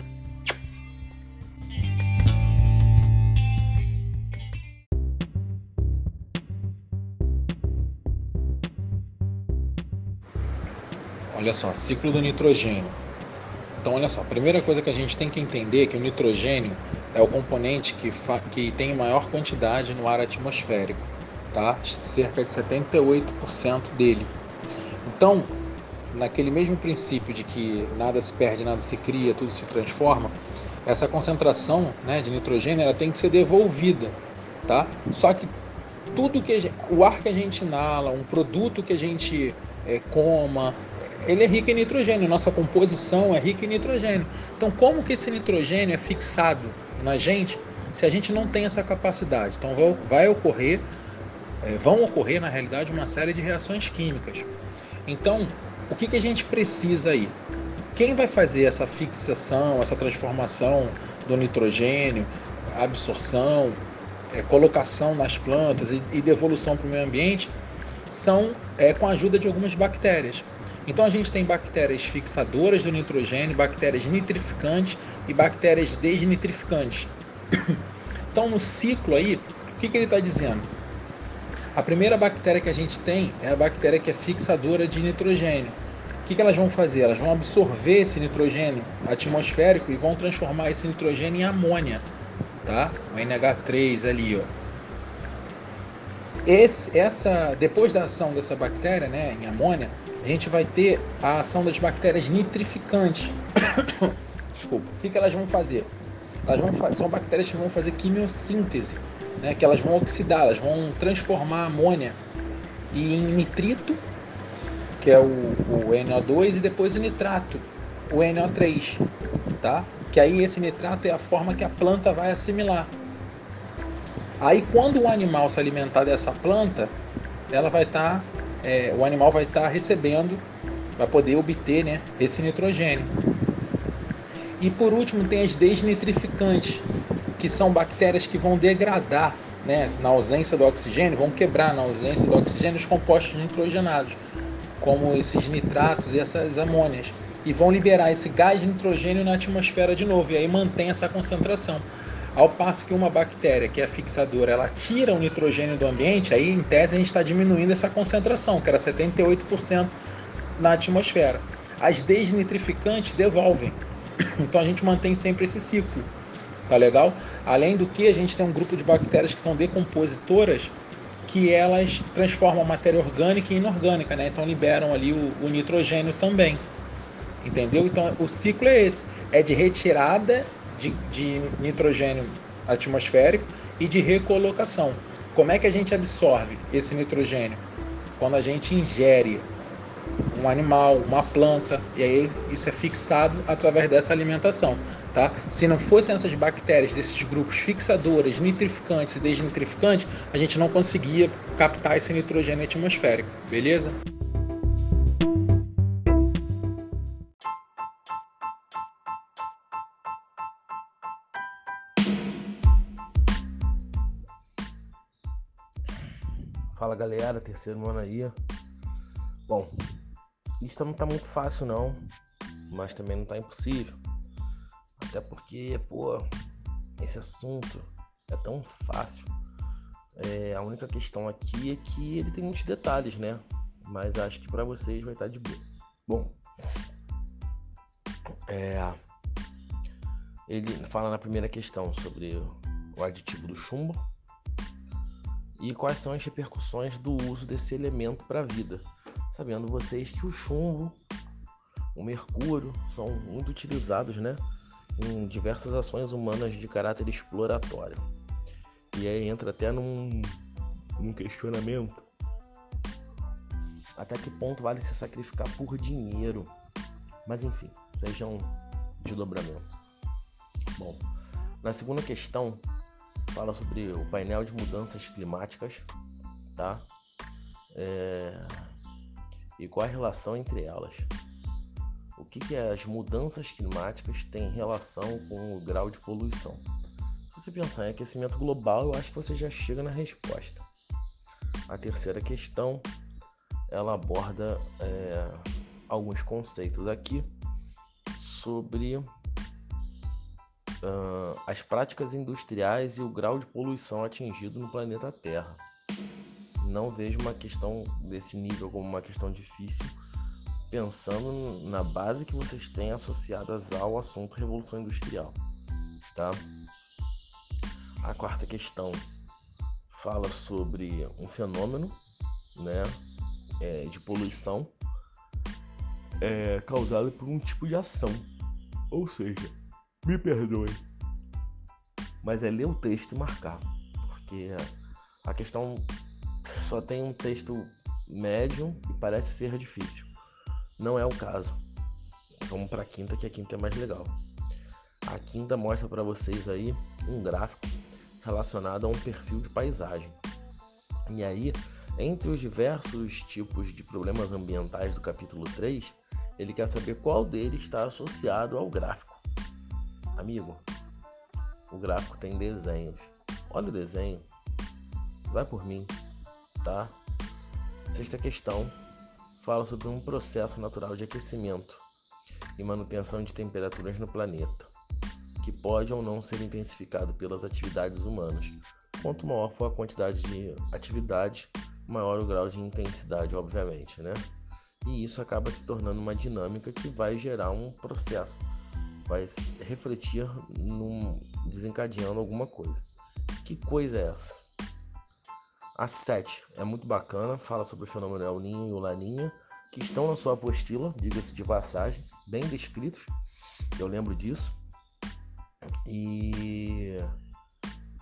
Olha só, ciclo do nitrogênio. Então, olha só, a primeira coisa que a gente tem que entender é que o nitrogênio é o componente que, que tem maior quantidade no ar atmosférico, tá? Cerca de 78% dele. Então, naquele mesmo princípio de que nada se perde, nada se cria, tudo se transforma, essa concentração né, de nitrogênio ela tem que ser devolvida, tá? Só que tudo que gente, o ar que a gente inala, um produto que a gente é, coma, ele é rico em nitrogênio, nossa composição é rica em nitrogênio. Então, como que esse nitrogênio é fixado na gente se a gente não tem essa capacidade? Então, vai, ocorrer, é, vão ocorrer na realidade uma série de reações químicas. Então, o que, que a gente precisa aí? Quem vai fazer essa fixação, essa transformação do nitrogênio, absorção, é, colocação nas plantas e, e devolução para o meio ambiente são é, com a ajuda de algumas bactérias. Então a gente tem bactérias fixadoras do nitrogênio, bactérias nitrificantes e bactérias desnitrificantes. Então no ciclo aí, o que, que ele está dizendo? A primeira bactéria que a gente tem é a bactéria que é fixadora de nitrogênio. O que, que elas vão fazer? Elas vão absorver esse nitrogênio atmosférico e vão transformar esse nitrogênio em amônia, tá? O NH3 ali, ó. Esse, essa, depois da ação dessa bactéria, né, em amônia, a gente vai ter a ação das bactérias nitrificantes. Desculpa. O que, que elas vão fazer? Elas vão são bactérias que vão fazer quimiossíntese, né? que elas vão oxidar, elas vão transformar a amônia em nitrito, que é o, o NO2, e depois o nitrato, o NO3, tá? Que aí esse nitrato é a forma que a planta vai assimilar. Aí quando o animal se alimentar dessa planta, ela vai estar tá é, o animal vai estar tá recebendo, vai poder obter né, esse nitrogênio. E por último tem as desnitrificantes, que são bactérias que vão degradar, né, na ausência do oxigênio, vão quebrar na ausência do oxigênio os compostos nitrogenados, como esses nitratos e essas amônias, e vão liberar esse gás nitrogênio na atmosfera de novo, e aí mantém essa concentração. Ao passo que uma bactéria que é fixadora, ela tira o nitrogênio do ambiente, aí em tese a gente está diminuindo essa concentração, que era 78% na atmosfera. As desnitrificantes devolvem. Então a gente mantém sempre esse ciclo, tá legal? Além do que a gente tem um grupo de bactérias que são decompositoras que elas transformam matéria orgânica em inorgânica, né? Então liberam ali o, o nitrogênio também, entendeu? Então o ciclo é esse, é de retirada de, de nitrogênio atmosférico e de recolocação. Como é que a gente absorve esse nitrogênio? Quando a gente ingere um animal, uma planta, e aí isso é fixado através dessa alimentação. Tá? Se não fossem essas bactérias desses grupos fixadoras, nitrificantes e desnitrificantes, a gente não conseguia captar esse nitrogênio atmosférico, beleza? Fala galera, terceiro ano aí. Bom, isso não tá muito fácil não, mas também não tá impossível. Até porque, pô, esse assunto é tão fácil. É, a única questão aqui é que ele tem muitos detalhes, né? Mas acho que para vocês vai estar tá de boa. Bom, é, ele fala na primeira questão sobre o aditivo do chumbo e quais são as repercussões do uso desse elemento para a vida. Sabendo vocês que o chumbo, o mercúrio são muito utilizados, né, em diversas ações humanas de caráter exploratório. E aí entra até num, num questionamento até que ponto vale se sacrificar por dinheiro. Mas enfim, seja um desdobramento. Bom, na segunda questão, fala sobre o painel de mudanças climáticas, tá? É... E qual a relação entre elas? O que, que as mudanças climáticas têm relação com o grau de poluição? Se você pensar em aquecimento global, eu acho que você já chega na resposta. A terceira questão, ela aborda é, alguns conceitos aqui sobre uh, as práticas industriais e o grau de poluição atingido no planeta Terra. Não vejo uma questão desse nível como uma questão difícil, pensando na base que vocês têm associadas ao assunto Revolução Industrial. Tá? A quarta questão fala sobre um fenômeno né, é, de poluição é, causado por um tipo de ação. Ou seja, me perdoe. Mas é ler o texto e marcar. Porque a questão só tem um texto médio e parece ser difícil. Não é o caso. Vamos para a quinta, que a quinta é mais legal. A quinta mostra para vocês aí um gráfico relacionado a um perfil de paisagem. E aí, entre os diversos tipos de problemas ambientais do capítulo 3, ele quer saber qual deles está associado ao gráfico. Amigo, o gráfico tem desenhos. Olha o desenho. Vai por mim, tá? Sexta questão fala sobre um processo natural de aquecimento e manutenção de temperaturas no planeta, que pode ou não ser intensificado pelas atividades humanas. Quanto maior for a quantidade de atividade, maior o grau de intensidade, obviamente, né? E isso acaba se tornando uma dinâmica que vai gerar um processo vai refletir num, desencadeando alguma coisa. Que coisa é essa? A 7 é muito bacana, fala sobre o fenômeno El Ninho e o Laninha, que estão na sua apostila, diga-se de passagem, bem descritos. Eu lembro disso. E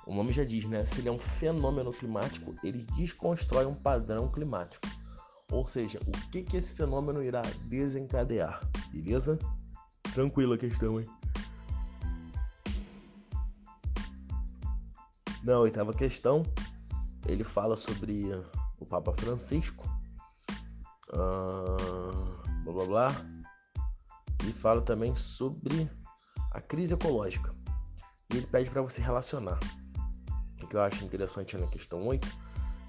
o nome já diz, né? Se ele é um fenômeno climático, ele desconstrói um padrão climático. Ou seja, o que, que esse fenômeno irá desencadear, beleza? Tranquila a questão, hein? Na oitava questão, ele fala sobre o Papa Francisco, uh, blá blá blá, e fala também sobre a crise ecológica. E ele pede para você relacionar. O que eu acho interessante na questão 8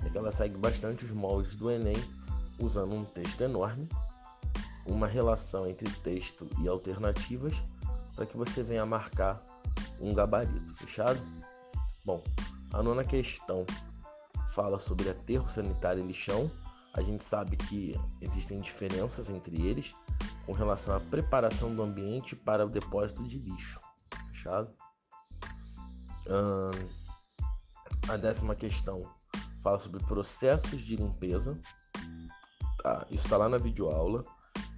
é que ela segue bastante os moldes do Enem, usando um texto enorme uma relação entre texto e alternativas para que você venha marcar um gabarito, fechado? Bom, a nona questão fala sobre aterro sanitário e lixão. A gente sabe que existem diferenças entre eles, com relação à preparação do ambiente para o depósito de lixo. Fechado? Hum, a décima questão fala sobre processos de limpeza. Tá, isso está lá na videoaula.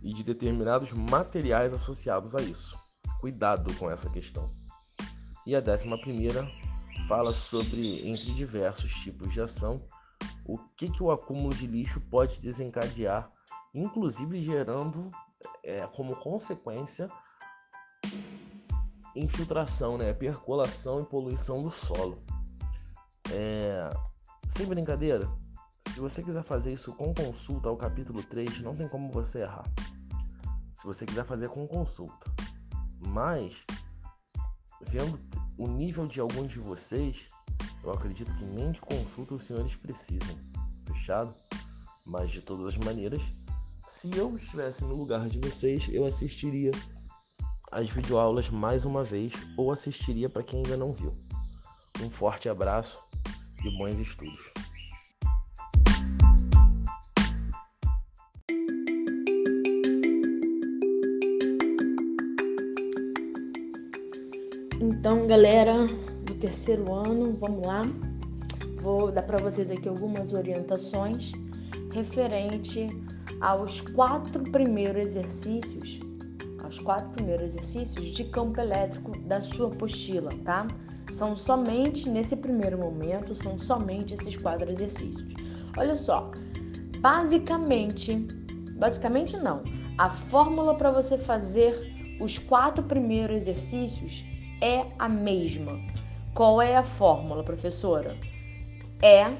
E de determinados materiais associados a isso. Cuidado com essa questão. E a décima primeira fala sobre, entre diversos tipos de ação, o que, que o acúmulo de lixo pode desencadear, inclusive gerando é, como consequência infiltração, né, percolação e poluição do solo. É, sem brincadeira, se você quiser fazer isso com consulta ao capítulo 3, não tem como você errar. Se você quiser fazer com consulta. Mas, vendo o nível de alguns de vocês, eu acredito que nem de consulta os senhores precisam. Fechado? Mas, de todas as maneiras, se eu estivesse no lugar de vocês, eu assistiria as videoaulas mais uma vez ou assistiria para quem ainda não viu. Um forte abraço e bons estudos. Então, galera do terceiro ano, vamos lá. Vou dar para vocês aqui algumas orientações referente aos quatro primeiros exercícios, aos quatro primeiros exercícios de campo elétrico da sua apostila, tá? São somente nesse primeiro momento, são somente esses quatro exercícios. Olha só, basicamente, basicamente não. A fórmula para você fazer os quatro primeiros exercícios é a mesma. Qual é a fórmula, professora? É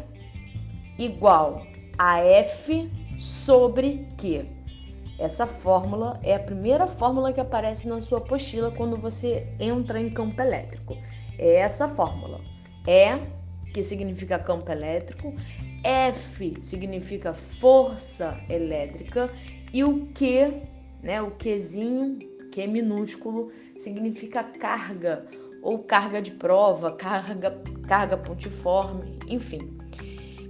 igual a F sobre Q. Essa fórmula é a primeira fórmula que aparece na sua apostila quando você entra em campo elétrico. É essa fórmula. E, que significa campo elétrico, F significa força elétrica e o Q, né, o Qzinho, que é minúsculo, significa carga ou carga de prova, carga, carga pontiforme, enfim.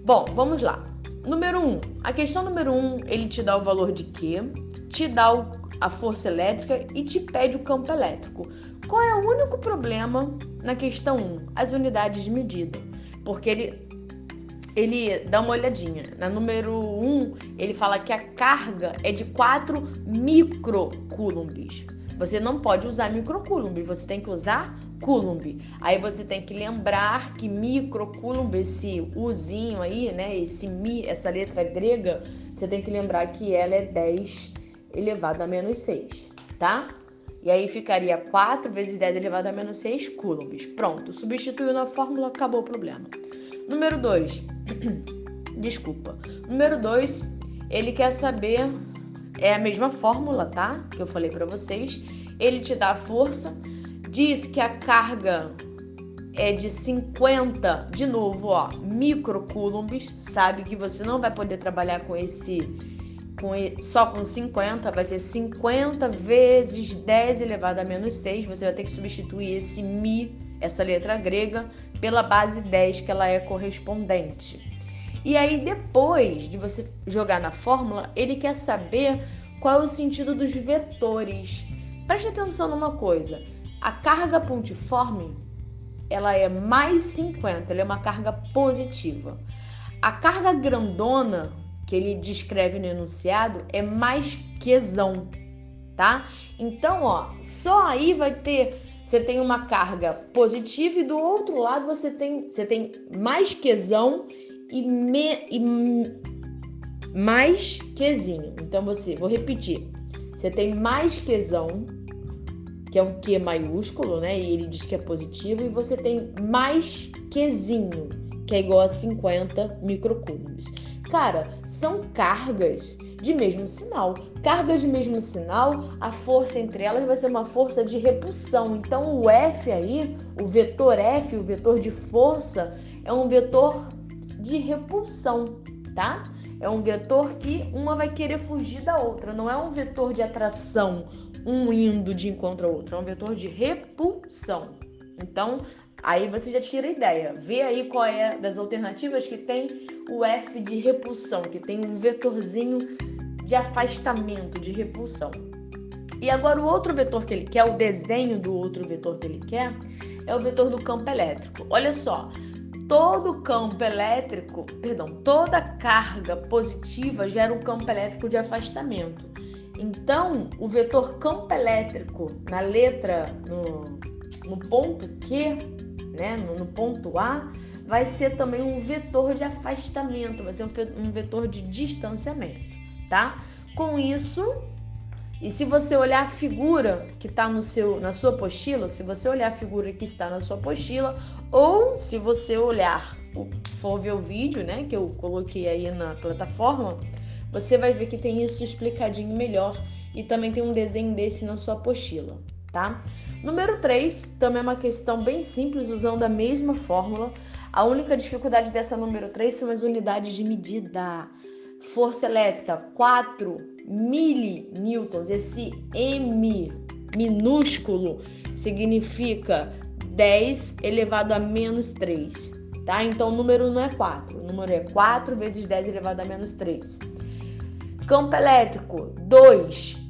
Bom, vamos lá. Número 1. Um, a questão número 1, um, ele te dá o valor de Q, te dá o, a força elétrica e te pede o campo elétrico. Qual é o único problema na questão 1? As unidades de medida. Porque ele, ele dá uma olhadinha. Na número 1, ele fala que a carga é de 4 microcoulombs. Você não pode usar microcoulomb, você tem que usar coulomb. Aí você tem que lembrar que microcoulomb, esse uzinho aí, né, esse mi, essa letra grega, você tem que lembrar que ela é 10 elevado a menos 6, tá? E aí ficaria 4 vezes 10 elevado a menos 6 coulombs. Pronto, substituiu na fórmula, acabou o problema. Número 2. Desculpa. Número 2, ele quer saber é a mesma fórmula, tá? Que eu falei para vocês. Ele te dá força, diz que a carga é de 50, de novo, ó, microcoulombs, sabe que você não vai poder trabalhar com esse com só com 50, vai ser 50 vezes 10 elevado a menos 6, você vai ter que substituir esse mi, essa letra grega, pela base 10 que ela é correspondente. E aí, depois de você jogar na fórmula, ele quer saber qual é o sentido dos vetores. Preste atenção numa coisa: a carga pontiforme ela é mais 50, ela é uma carga positiva. A carga grandona, que ele descreve no enunciado, é mais quesão, tá? Então, ó, só aí vai ter você tem uma carga positiva e do outro lado você tem, você tem mais quesão e, me, e mais quezinho. Então você, vou repetir. Você tem mais quesão, que é um Q maiúsculo, né? E ele diz que é positivo, e você tem mais quezinho, que é igual a 50 microcoulombs. Cara, são cargas de mesmo sinal. Cargas de mesmo sinal, a força entre elas vai ser uma força de repulsão. Então o F aí, o vetor F, o vetor de força, é um vetor de repulsão, tá? É um vetor que uma vai querer fugir da outra, não é um vetor de atração, um indo de encontro ao outro, é um vetor de repulsão. Então, aí você já tira a ideia. Vê aí qual é das alternativas que tem o F de repulsão, que tem um vetorzinho de afastamento, de repulsão. E agora o outro vetor que ele quer, o desenho do outro vetor que ele quer, é o vetor do campo elétrico. Olha só, todo campo elétrico, perdão, toda carga positiva gera um campo elétrico de afastamento. Então, o vetor campo elétrico na letra, no, no ponto Q, né, no, no ponto A, vai ser também um vetor de afastamento, vai ser um, um vetor de distanciamento, tá? Com isso, e se você olhar a figura que está na sua apostila, se você olhar a figura que está na sua apostila, ou se você olhar, for ver o vídeo, né, que eu coloquei aí na plataforma, você vai ver que tem isso explicadinho melhor e também tem um desenho desse na sua apostila, tá? Número 3, também é uma questão bem simples, usando a mesma fórmula. A única dificuldade dessa número 3 são as unidades de medida. Força elétrica, 4 milinewtons. Esse M minúsculo significa 10 elevado a menos 3, tá? Então o número não é 4, o número é 4 vezes 10 elevado a menos 3. Campo elétrico 2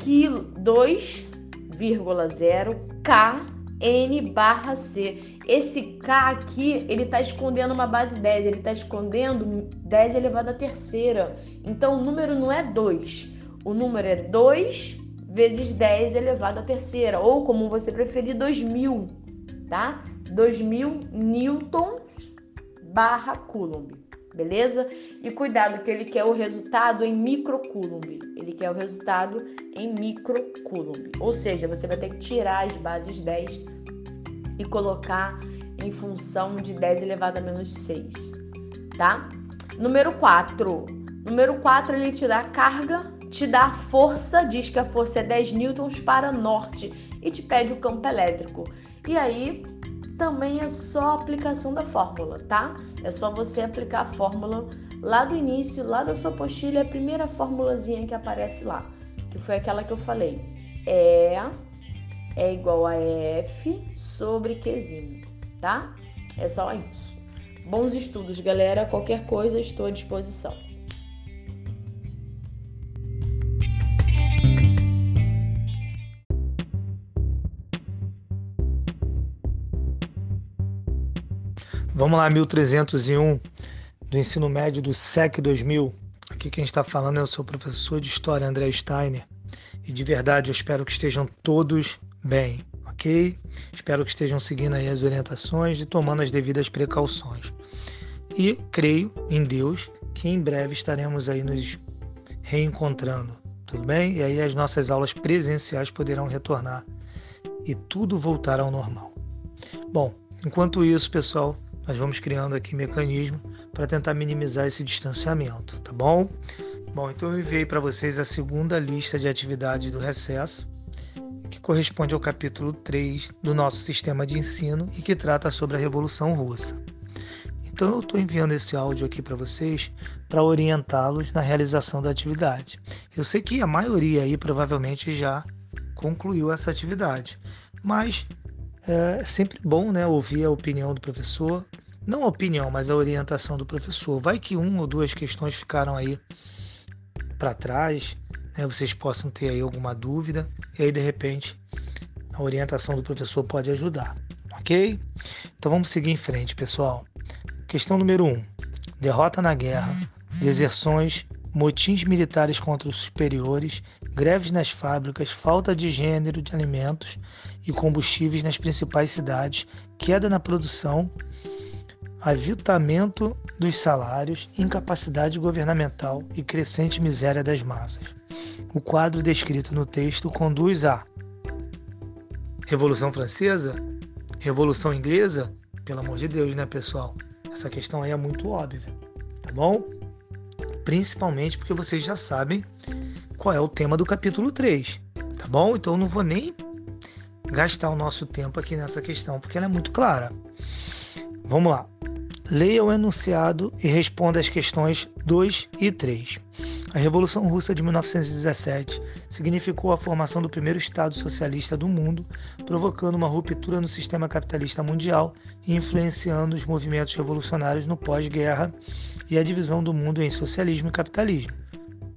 2,0 K N barra C. Esse K aqui, ele está escondendo uma base 10, ele está escondendo 10 elevado à terceira. Então o número não é 2, o número é 2 vezes 10 elevado à terceira, ou como você preferir, 2000, tá? 2000 newtons barra coulomb, beleza? E cuidado que ele quer o resultado em microcoulomb, ele quer o resultado em microcoulomb, ou seja, você vai ter que tirar as bases 10 e colocar em função de 10 elevado a menos 6, tá? Número 4. Número 4, ele te dá carga, te dá força, diz que a força é 10 newtons para norte e te pede o campo elétrico. E aí também é só aplicação da fórmula, tá? É só você aplicar a fórmula lá do início, lá da sua apostila, é a primeira formulazinha que aparece lá, que foi aquela que eu falei. É é igual a F sobre Qzinho, tá? É só isso. Bons estudos, galera. Qualquer coisa, estou à disposição. Vamos lá, 1301 do ensino médio do SEC 2000. Aqui quem está falando é o seu professor de História, André Steiner. E de verdade, eu espero que estejam todos bem, ok? Espero que estejam seguindo aí as orientações e tomando as devidas precauções. E creio em Deus que em breve estaremos aí nos reencontrando, tudo bem? E aí as nossas aulas presenciais poderão retornar e tudo voltar ao normal. Bom, enquanto isso, pessoal, nós vamos criando aqui mecanismo para tentar minimizar esse distanciamento, tá bom? Bom, então eu enviei para vocês a segunda lista de atividades do recesso que corresponde ao capítulo 3 do nosso sistema de ensino e que trata sobre a Revolução Russa. Então eu estou enviando esse áudio aqui para vocês para orientá-los na realização da atividade. Eu sei que a maioria aí provavelmente já concluiu essa atividade, mas é sempre bom né, ouvir a opinião do professor, não a opinião, mas a orientação do professor. Vai que uma ou duas questões ficaram aí para trás né, vocês possam ter aí alguma dúvida e aí de repente a orientação do professor pode ajudar, ok? Então vamos seguir em frente, pessoal. Questão número 1: um, derrota na guerra, deserções, motins militares contra os superiores, greves nas fábricas, falta de gênero de alimentos e combustíveis nas principais cidades, queda na produção, aviltamento dos salários, incapacidade governamental e crescente miséria das massas. O quadro descrito no texto conduz à Revolução Francesa, Revolução Inglesa, pelo amor de Deus, né, pessoal? Essa questão aí é muito óbvia, tá bom? Principalmente porque vocês já sabem qual é o tema do capítulo 3, tá bom? Então eu não vou nem gastar o nosso tempo aqui nessa questão, porque ela é muito clara. Vamos lá. Leia o enunciado e responda as questões 2 e 3. A Revolução Russa de 1917 significou a formação do primeiro Estado socialista do mundo, provocando uma ruptura no sistema capitalista mundial e influenciando os movimentos revolucionários no pós-guerra e a divisão do mundo em socialismo e capitalismo.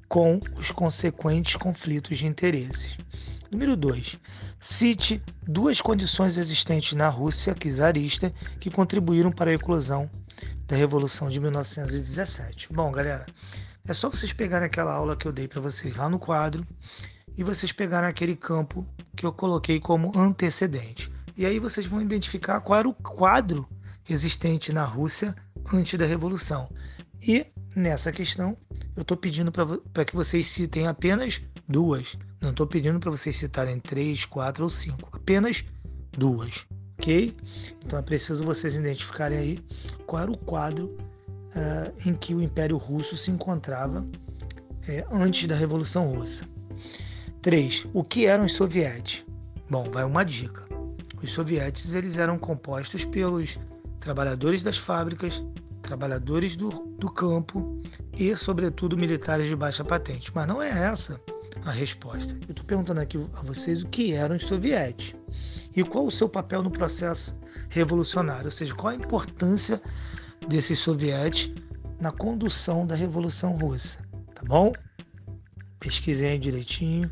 com os consequentes conflitos de interesses. Número 2. Cite duas condições existentes na Rússia czarista que contribuíram para a eclosão da Revolução de 1917. Bom, galera, é só vocês pegarem aquela aula que eu dei para vocês lá no quadro e vocês pegarem aquele campo que eu coloquei como antecedente. E aí vocês vão identificar qual era o quadro existente na Rússia antes da Revolução. E nessa questão, eu estou pedindo para que vocês citem apenas duas. Não estou pedindo para vocês citarem três, quatro ou cinco. Apenas duas. Ok? Então é preciso vocês identificarem aí qual era o quadro uh, em que o Império Russo se encontrava é, antes da Revolução Russa. 3. O que eram os sovietes? Bom, vai uma dica. Os sovietes eles eram compostos pelos trabalhadores das fábricas, trabalhadores do, do campo e, sobretudo, militares de baixa patente. Mas não é essa a resposta. Eu estou perguntando aqui a vocês o que eram os sovietes e qual o seu papel no processo revolucionário, ou seja, qual a importância desses sovietes na condução da Revolução Russa, tá bom? Pesquisem aí direitinho,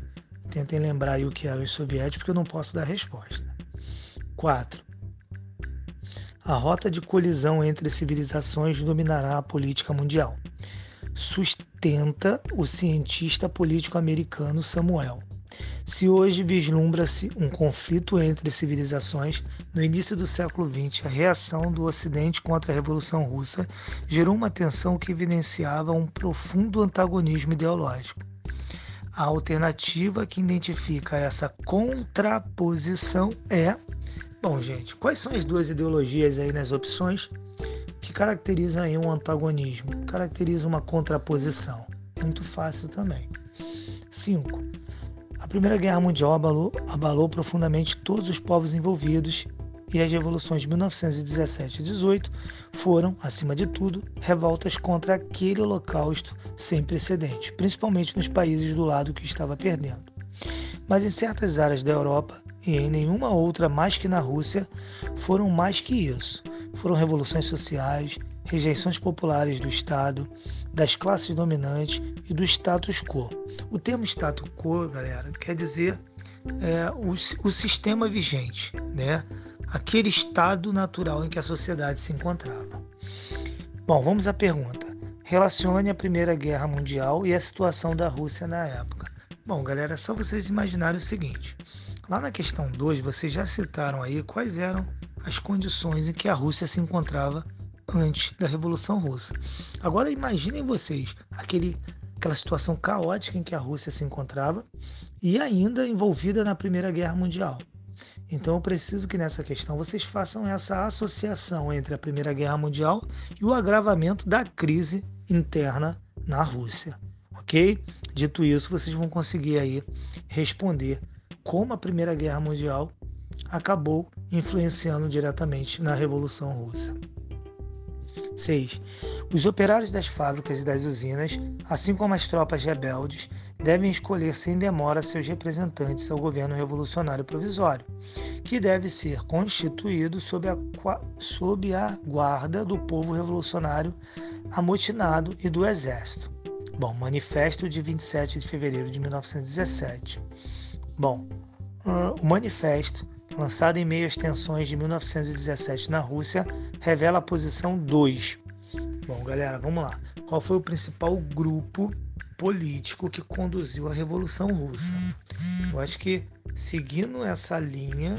tentem lembrar aí o que eram os sovietes, porque eu não posso dar resposta. 4. A rota de colisão entre civilizações dominará a política mundial. Sustenta o cientista político americano Samuel. Se hoje vislumbra-se um conflito entre civilizações, no início do século XX, a reação do Ocidente contra a Revolução Russa gerou uma tensão que evidenciava um profundo antagonismo ideológico. A alternativa que identifica essa contraposição é. Bom, gente, quais são as duas ideologias aí nas opções que caracterizam aí um antagonismo, caracterizam uma contraposição? Muito fácil também. 5. Primeira Guerra Mundial abalou, abalou profundamente todos os povos envolvidos e as revoluções de 1917 e 18 foram, acima de tudo, revoltas contra aquele holocausto sem precedentes, principalmente nos países do lado que estava perdendo. Mas em certas áreas da Europa e em nenhuma outra mais que na Rússia foram mais que isso. Foram revoluções sociais, rejeições populares do Estado, das classes dominantes e do status quo. O termo status quo, galera, quer dizer é, o, o sistema vigente, né? aquele estado natural em que a sociedade se encontrava. Bom, vamos à pergunta. Relacione a Primeira Guerra Mundial e a situação da Rússia na época. Bom, galera, é só vocês imaginarem o seguinte: lá na questão 2, vocês já citaram aí quais eram as condições em que a Rússia se encontrava antes da Revolução Russa. Agora imaginem vocês aquele, aquela situação caótica em que a Rússia se encontrava e ainda envolvida na Primeira Guerra Mundial. Então eu preciso que nessa questão vocês façam essa associação entre a Primeira Guerra Mundial e o agravamento da crise interna na Rússia, ok? Dito isso, vocês vão conseguir aí responder como a Primeira Guerra Mundial acabou influenciando diretamente na Revolução Russa. 6. Os operários das fábricas e das usinas, assim como as tropas rebeldes, devem escolher sem demora seus representantes ao governo revolucionário provisório, que deve ser constituído sob a, sob a guarda do povo revolucionário amotinado e do exército. Bom, manifesto de 27 de fevereiro de 1917. Bom, o manifesto lançado em meio às tensões de 1917 na Rússia, revela a posição 2. Bom, galera, vamos lá. Qual foi o principal grupo político que conduziu a Revolução Russa? Eu acho que seguindo essa linha,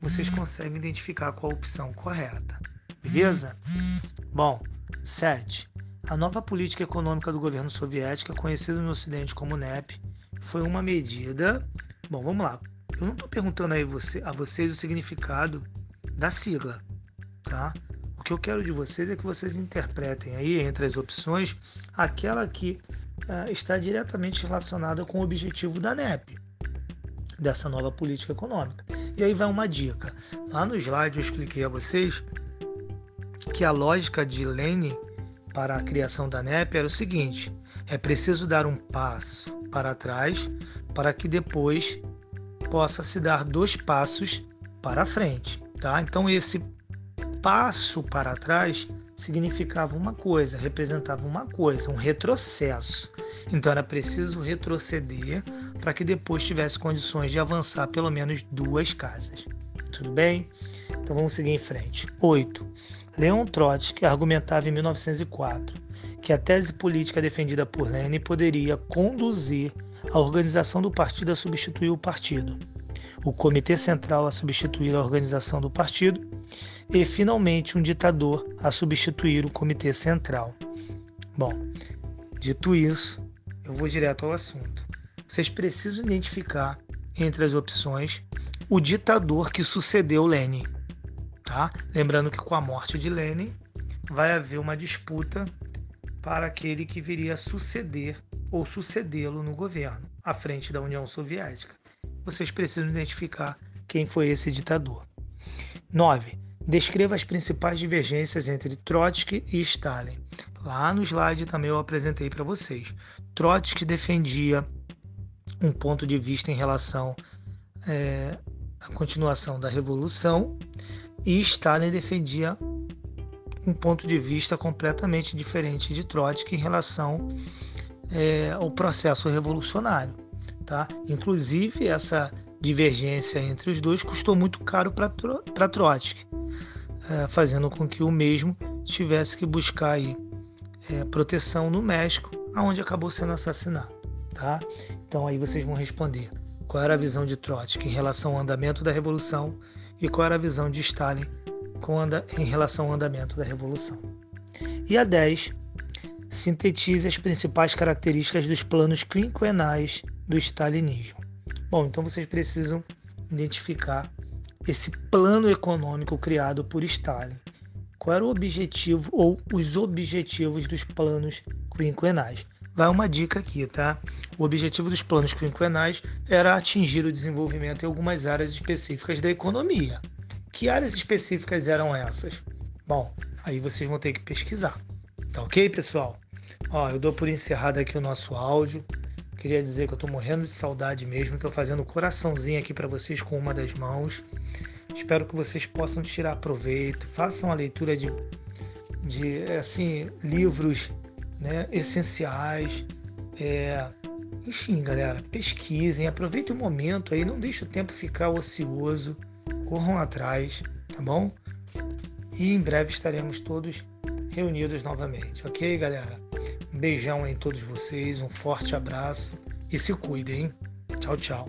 vocês conseguem identificar qual a opção correta. Beleza? Bom, 7. A nova política econômica do governo soviético, conhecida no Ocidente como NEP, foi uma medida. Bom, vamos lá. Eu não estou perguntando aí você, a vocês o significado da sigla, tá? O que eu quero de vocês é que vocês interpretem aí entre as opções aquela que uh, está diretamente relacionada com o objetivo da NEP, dessa nova política econômica. E aí vai uma dica. Lá no slide eu expliquei a vocês que a lógica de Lene para a criação da NEP era o seguinte: é preciso dar um passo para trás para que depois possa se dar dois passos para frente, tá? Então esse passo para trás significava uma coisa, representava uma coisa, um retrocesso. Então era preciso retroceder para que depois tivesse condições de avançar pelo menos duas casas. Tudo bem? Então vamos seguir em frente. 8. Leon Trotsky argumentava em 1904 que a tese política defendida por Lenin poderia conduzir a organização do partido a substituir o partido, o Comitê Central a substituir a organização do partido e, finalmente, um ditador a substituir o Comitê Central. Bom, dito isso, eu vou direto ao assunto. Vocês precisam identificar entre as opções o ditador que sucedeu Lenin. Tá? Lembrando que com a morte de Lenin vai haver uma disputa para aquele que viria a suceder ou sucedê-lo no governo, à frente da União Soviética. Vocês precisam identificar quem foi esse ditador. 9. Descreva as principais divergências entre Trotsky e Stalin. Lá no slide também eu apresentei para vocês. Trotsky defendia um ponto de vista em relação é, à continuação da revolução e Stalin defendia um ponto de vista completamente diferente de Trotsky em relação é, ao processo revolucionário. Tá? Inclusive, essa divergência entre os dois custou muito caro para Trotsky, é, fazendo com que o mesmo tivesse que buscar aí, é, proteção no México, aonde acabou sendo assassinado. Tá? Então aí vocês vão responder qual era a visão de Trotsky em relação ao andamento da revolução e qual era a visão de Stalin em relação ao andamento da Revolução. E a 10 sintetize as principais características dos planos quinquenais do stalinismo. Bom, então vocês precisam identificar esse plano econômico criado por Stalin. Qual era o objetivo ou os objetivos dos planos quinquenais? Vai uma dica aqui, tá? O objetivo dos planos quinquenais era atingir o desenvolvimento em algumas áreas específicas da economia. Que áreas específicas eram essas? Bom, aí vocês vão ter que pesquisar. Tá ok, pessoal? Ó, eu dou por encerrado aqui o nosso áudio. Queria dizer que eu tô morrendo de saudade mesmo. Tô fazendo coraçãozinho aqui para vocês com uma das mãos. Espero que vocês possam tirar proveito. Façam a leitura de, de assim, livros né, essenciais. É, enfim, galera, pesquisem, aproveitem o momento aí, não deixe o tempo ficar ocioso corram atrás, tá bom? E em breve estaremos todos reunidos novamente, ok, galera? Um beijão em todos vocês, um forte abraço e se cuidem? Tchau, tchau.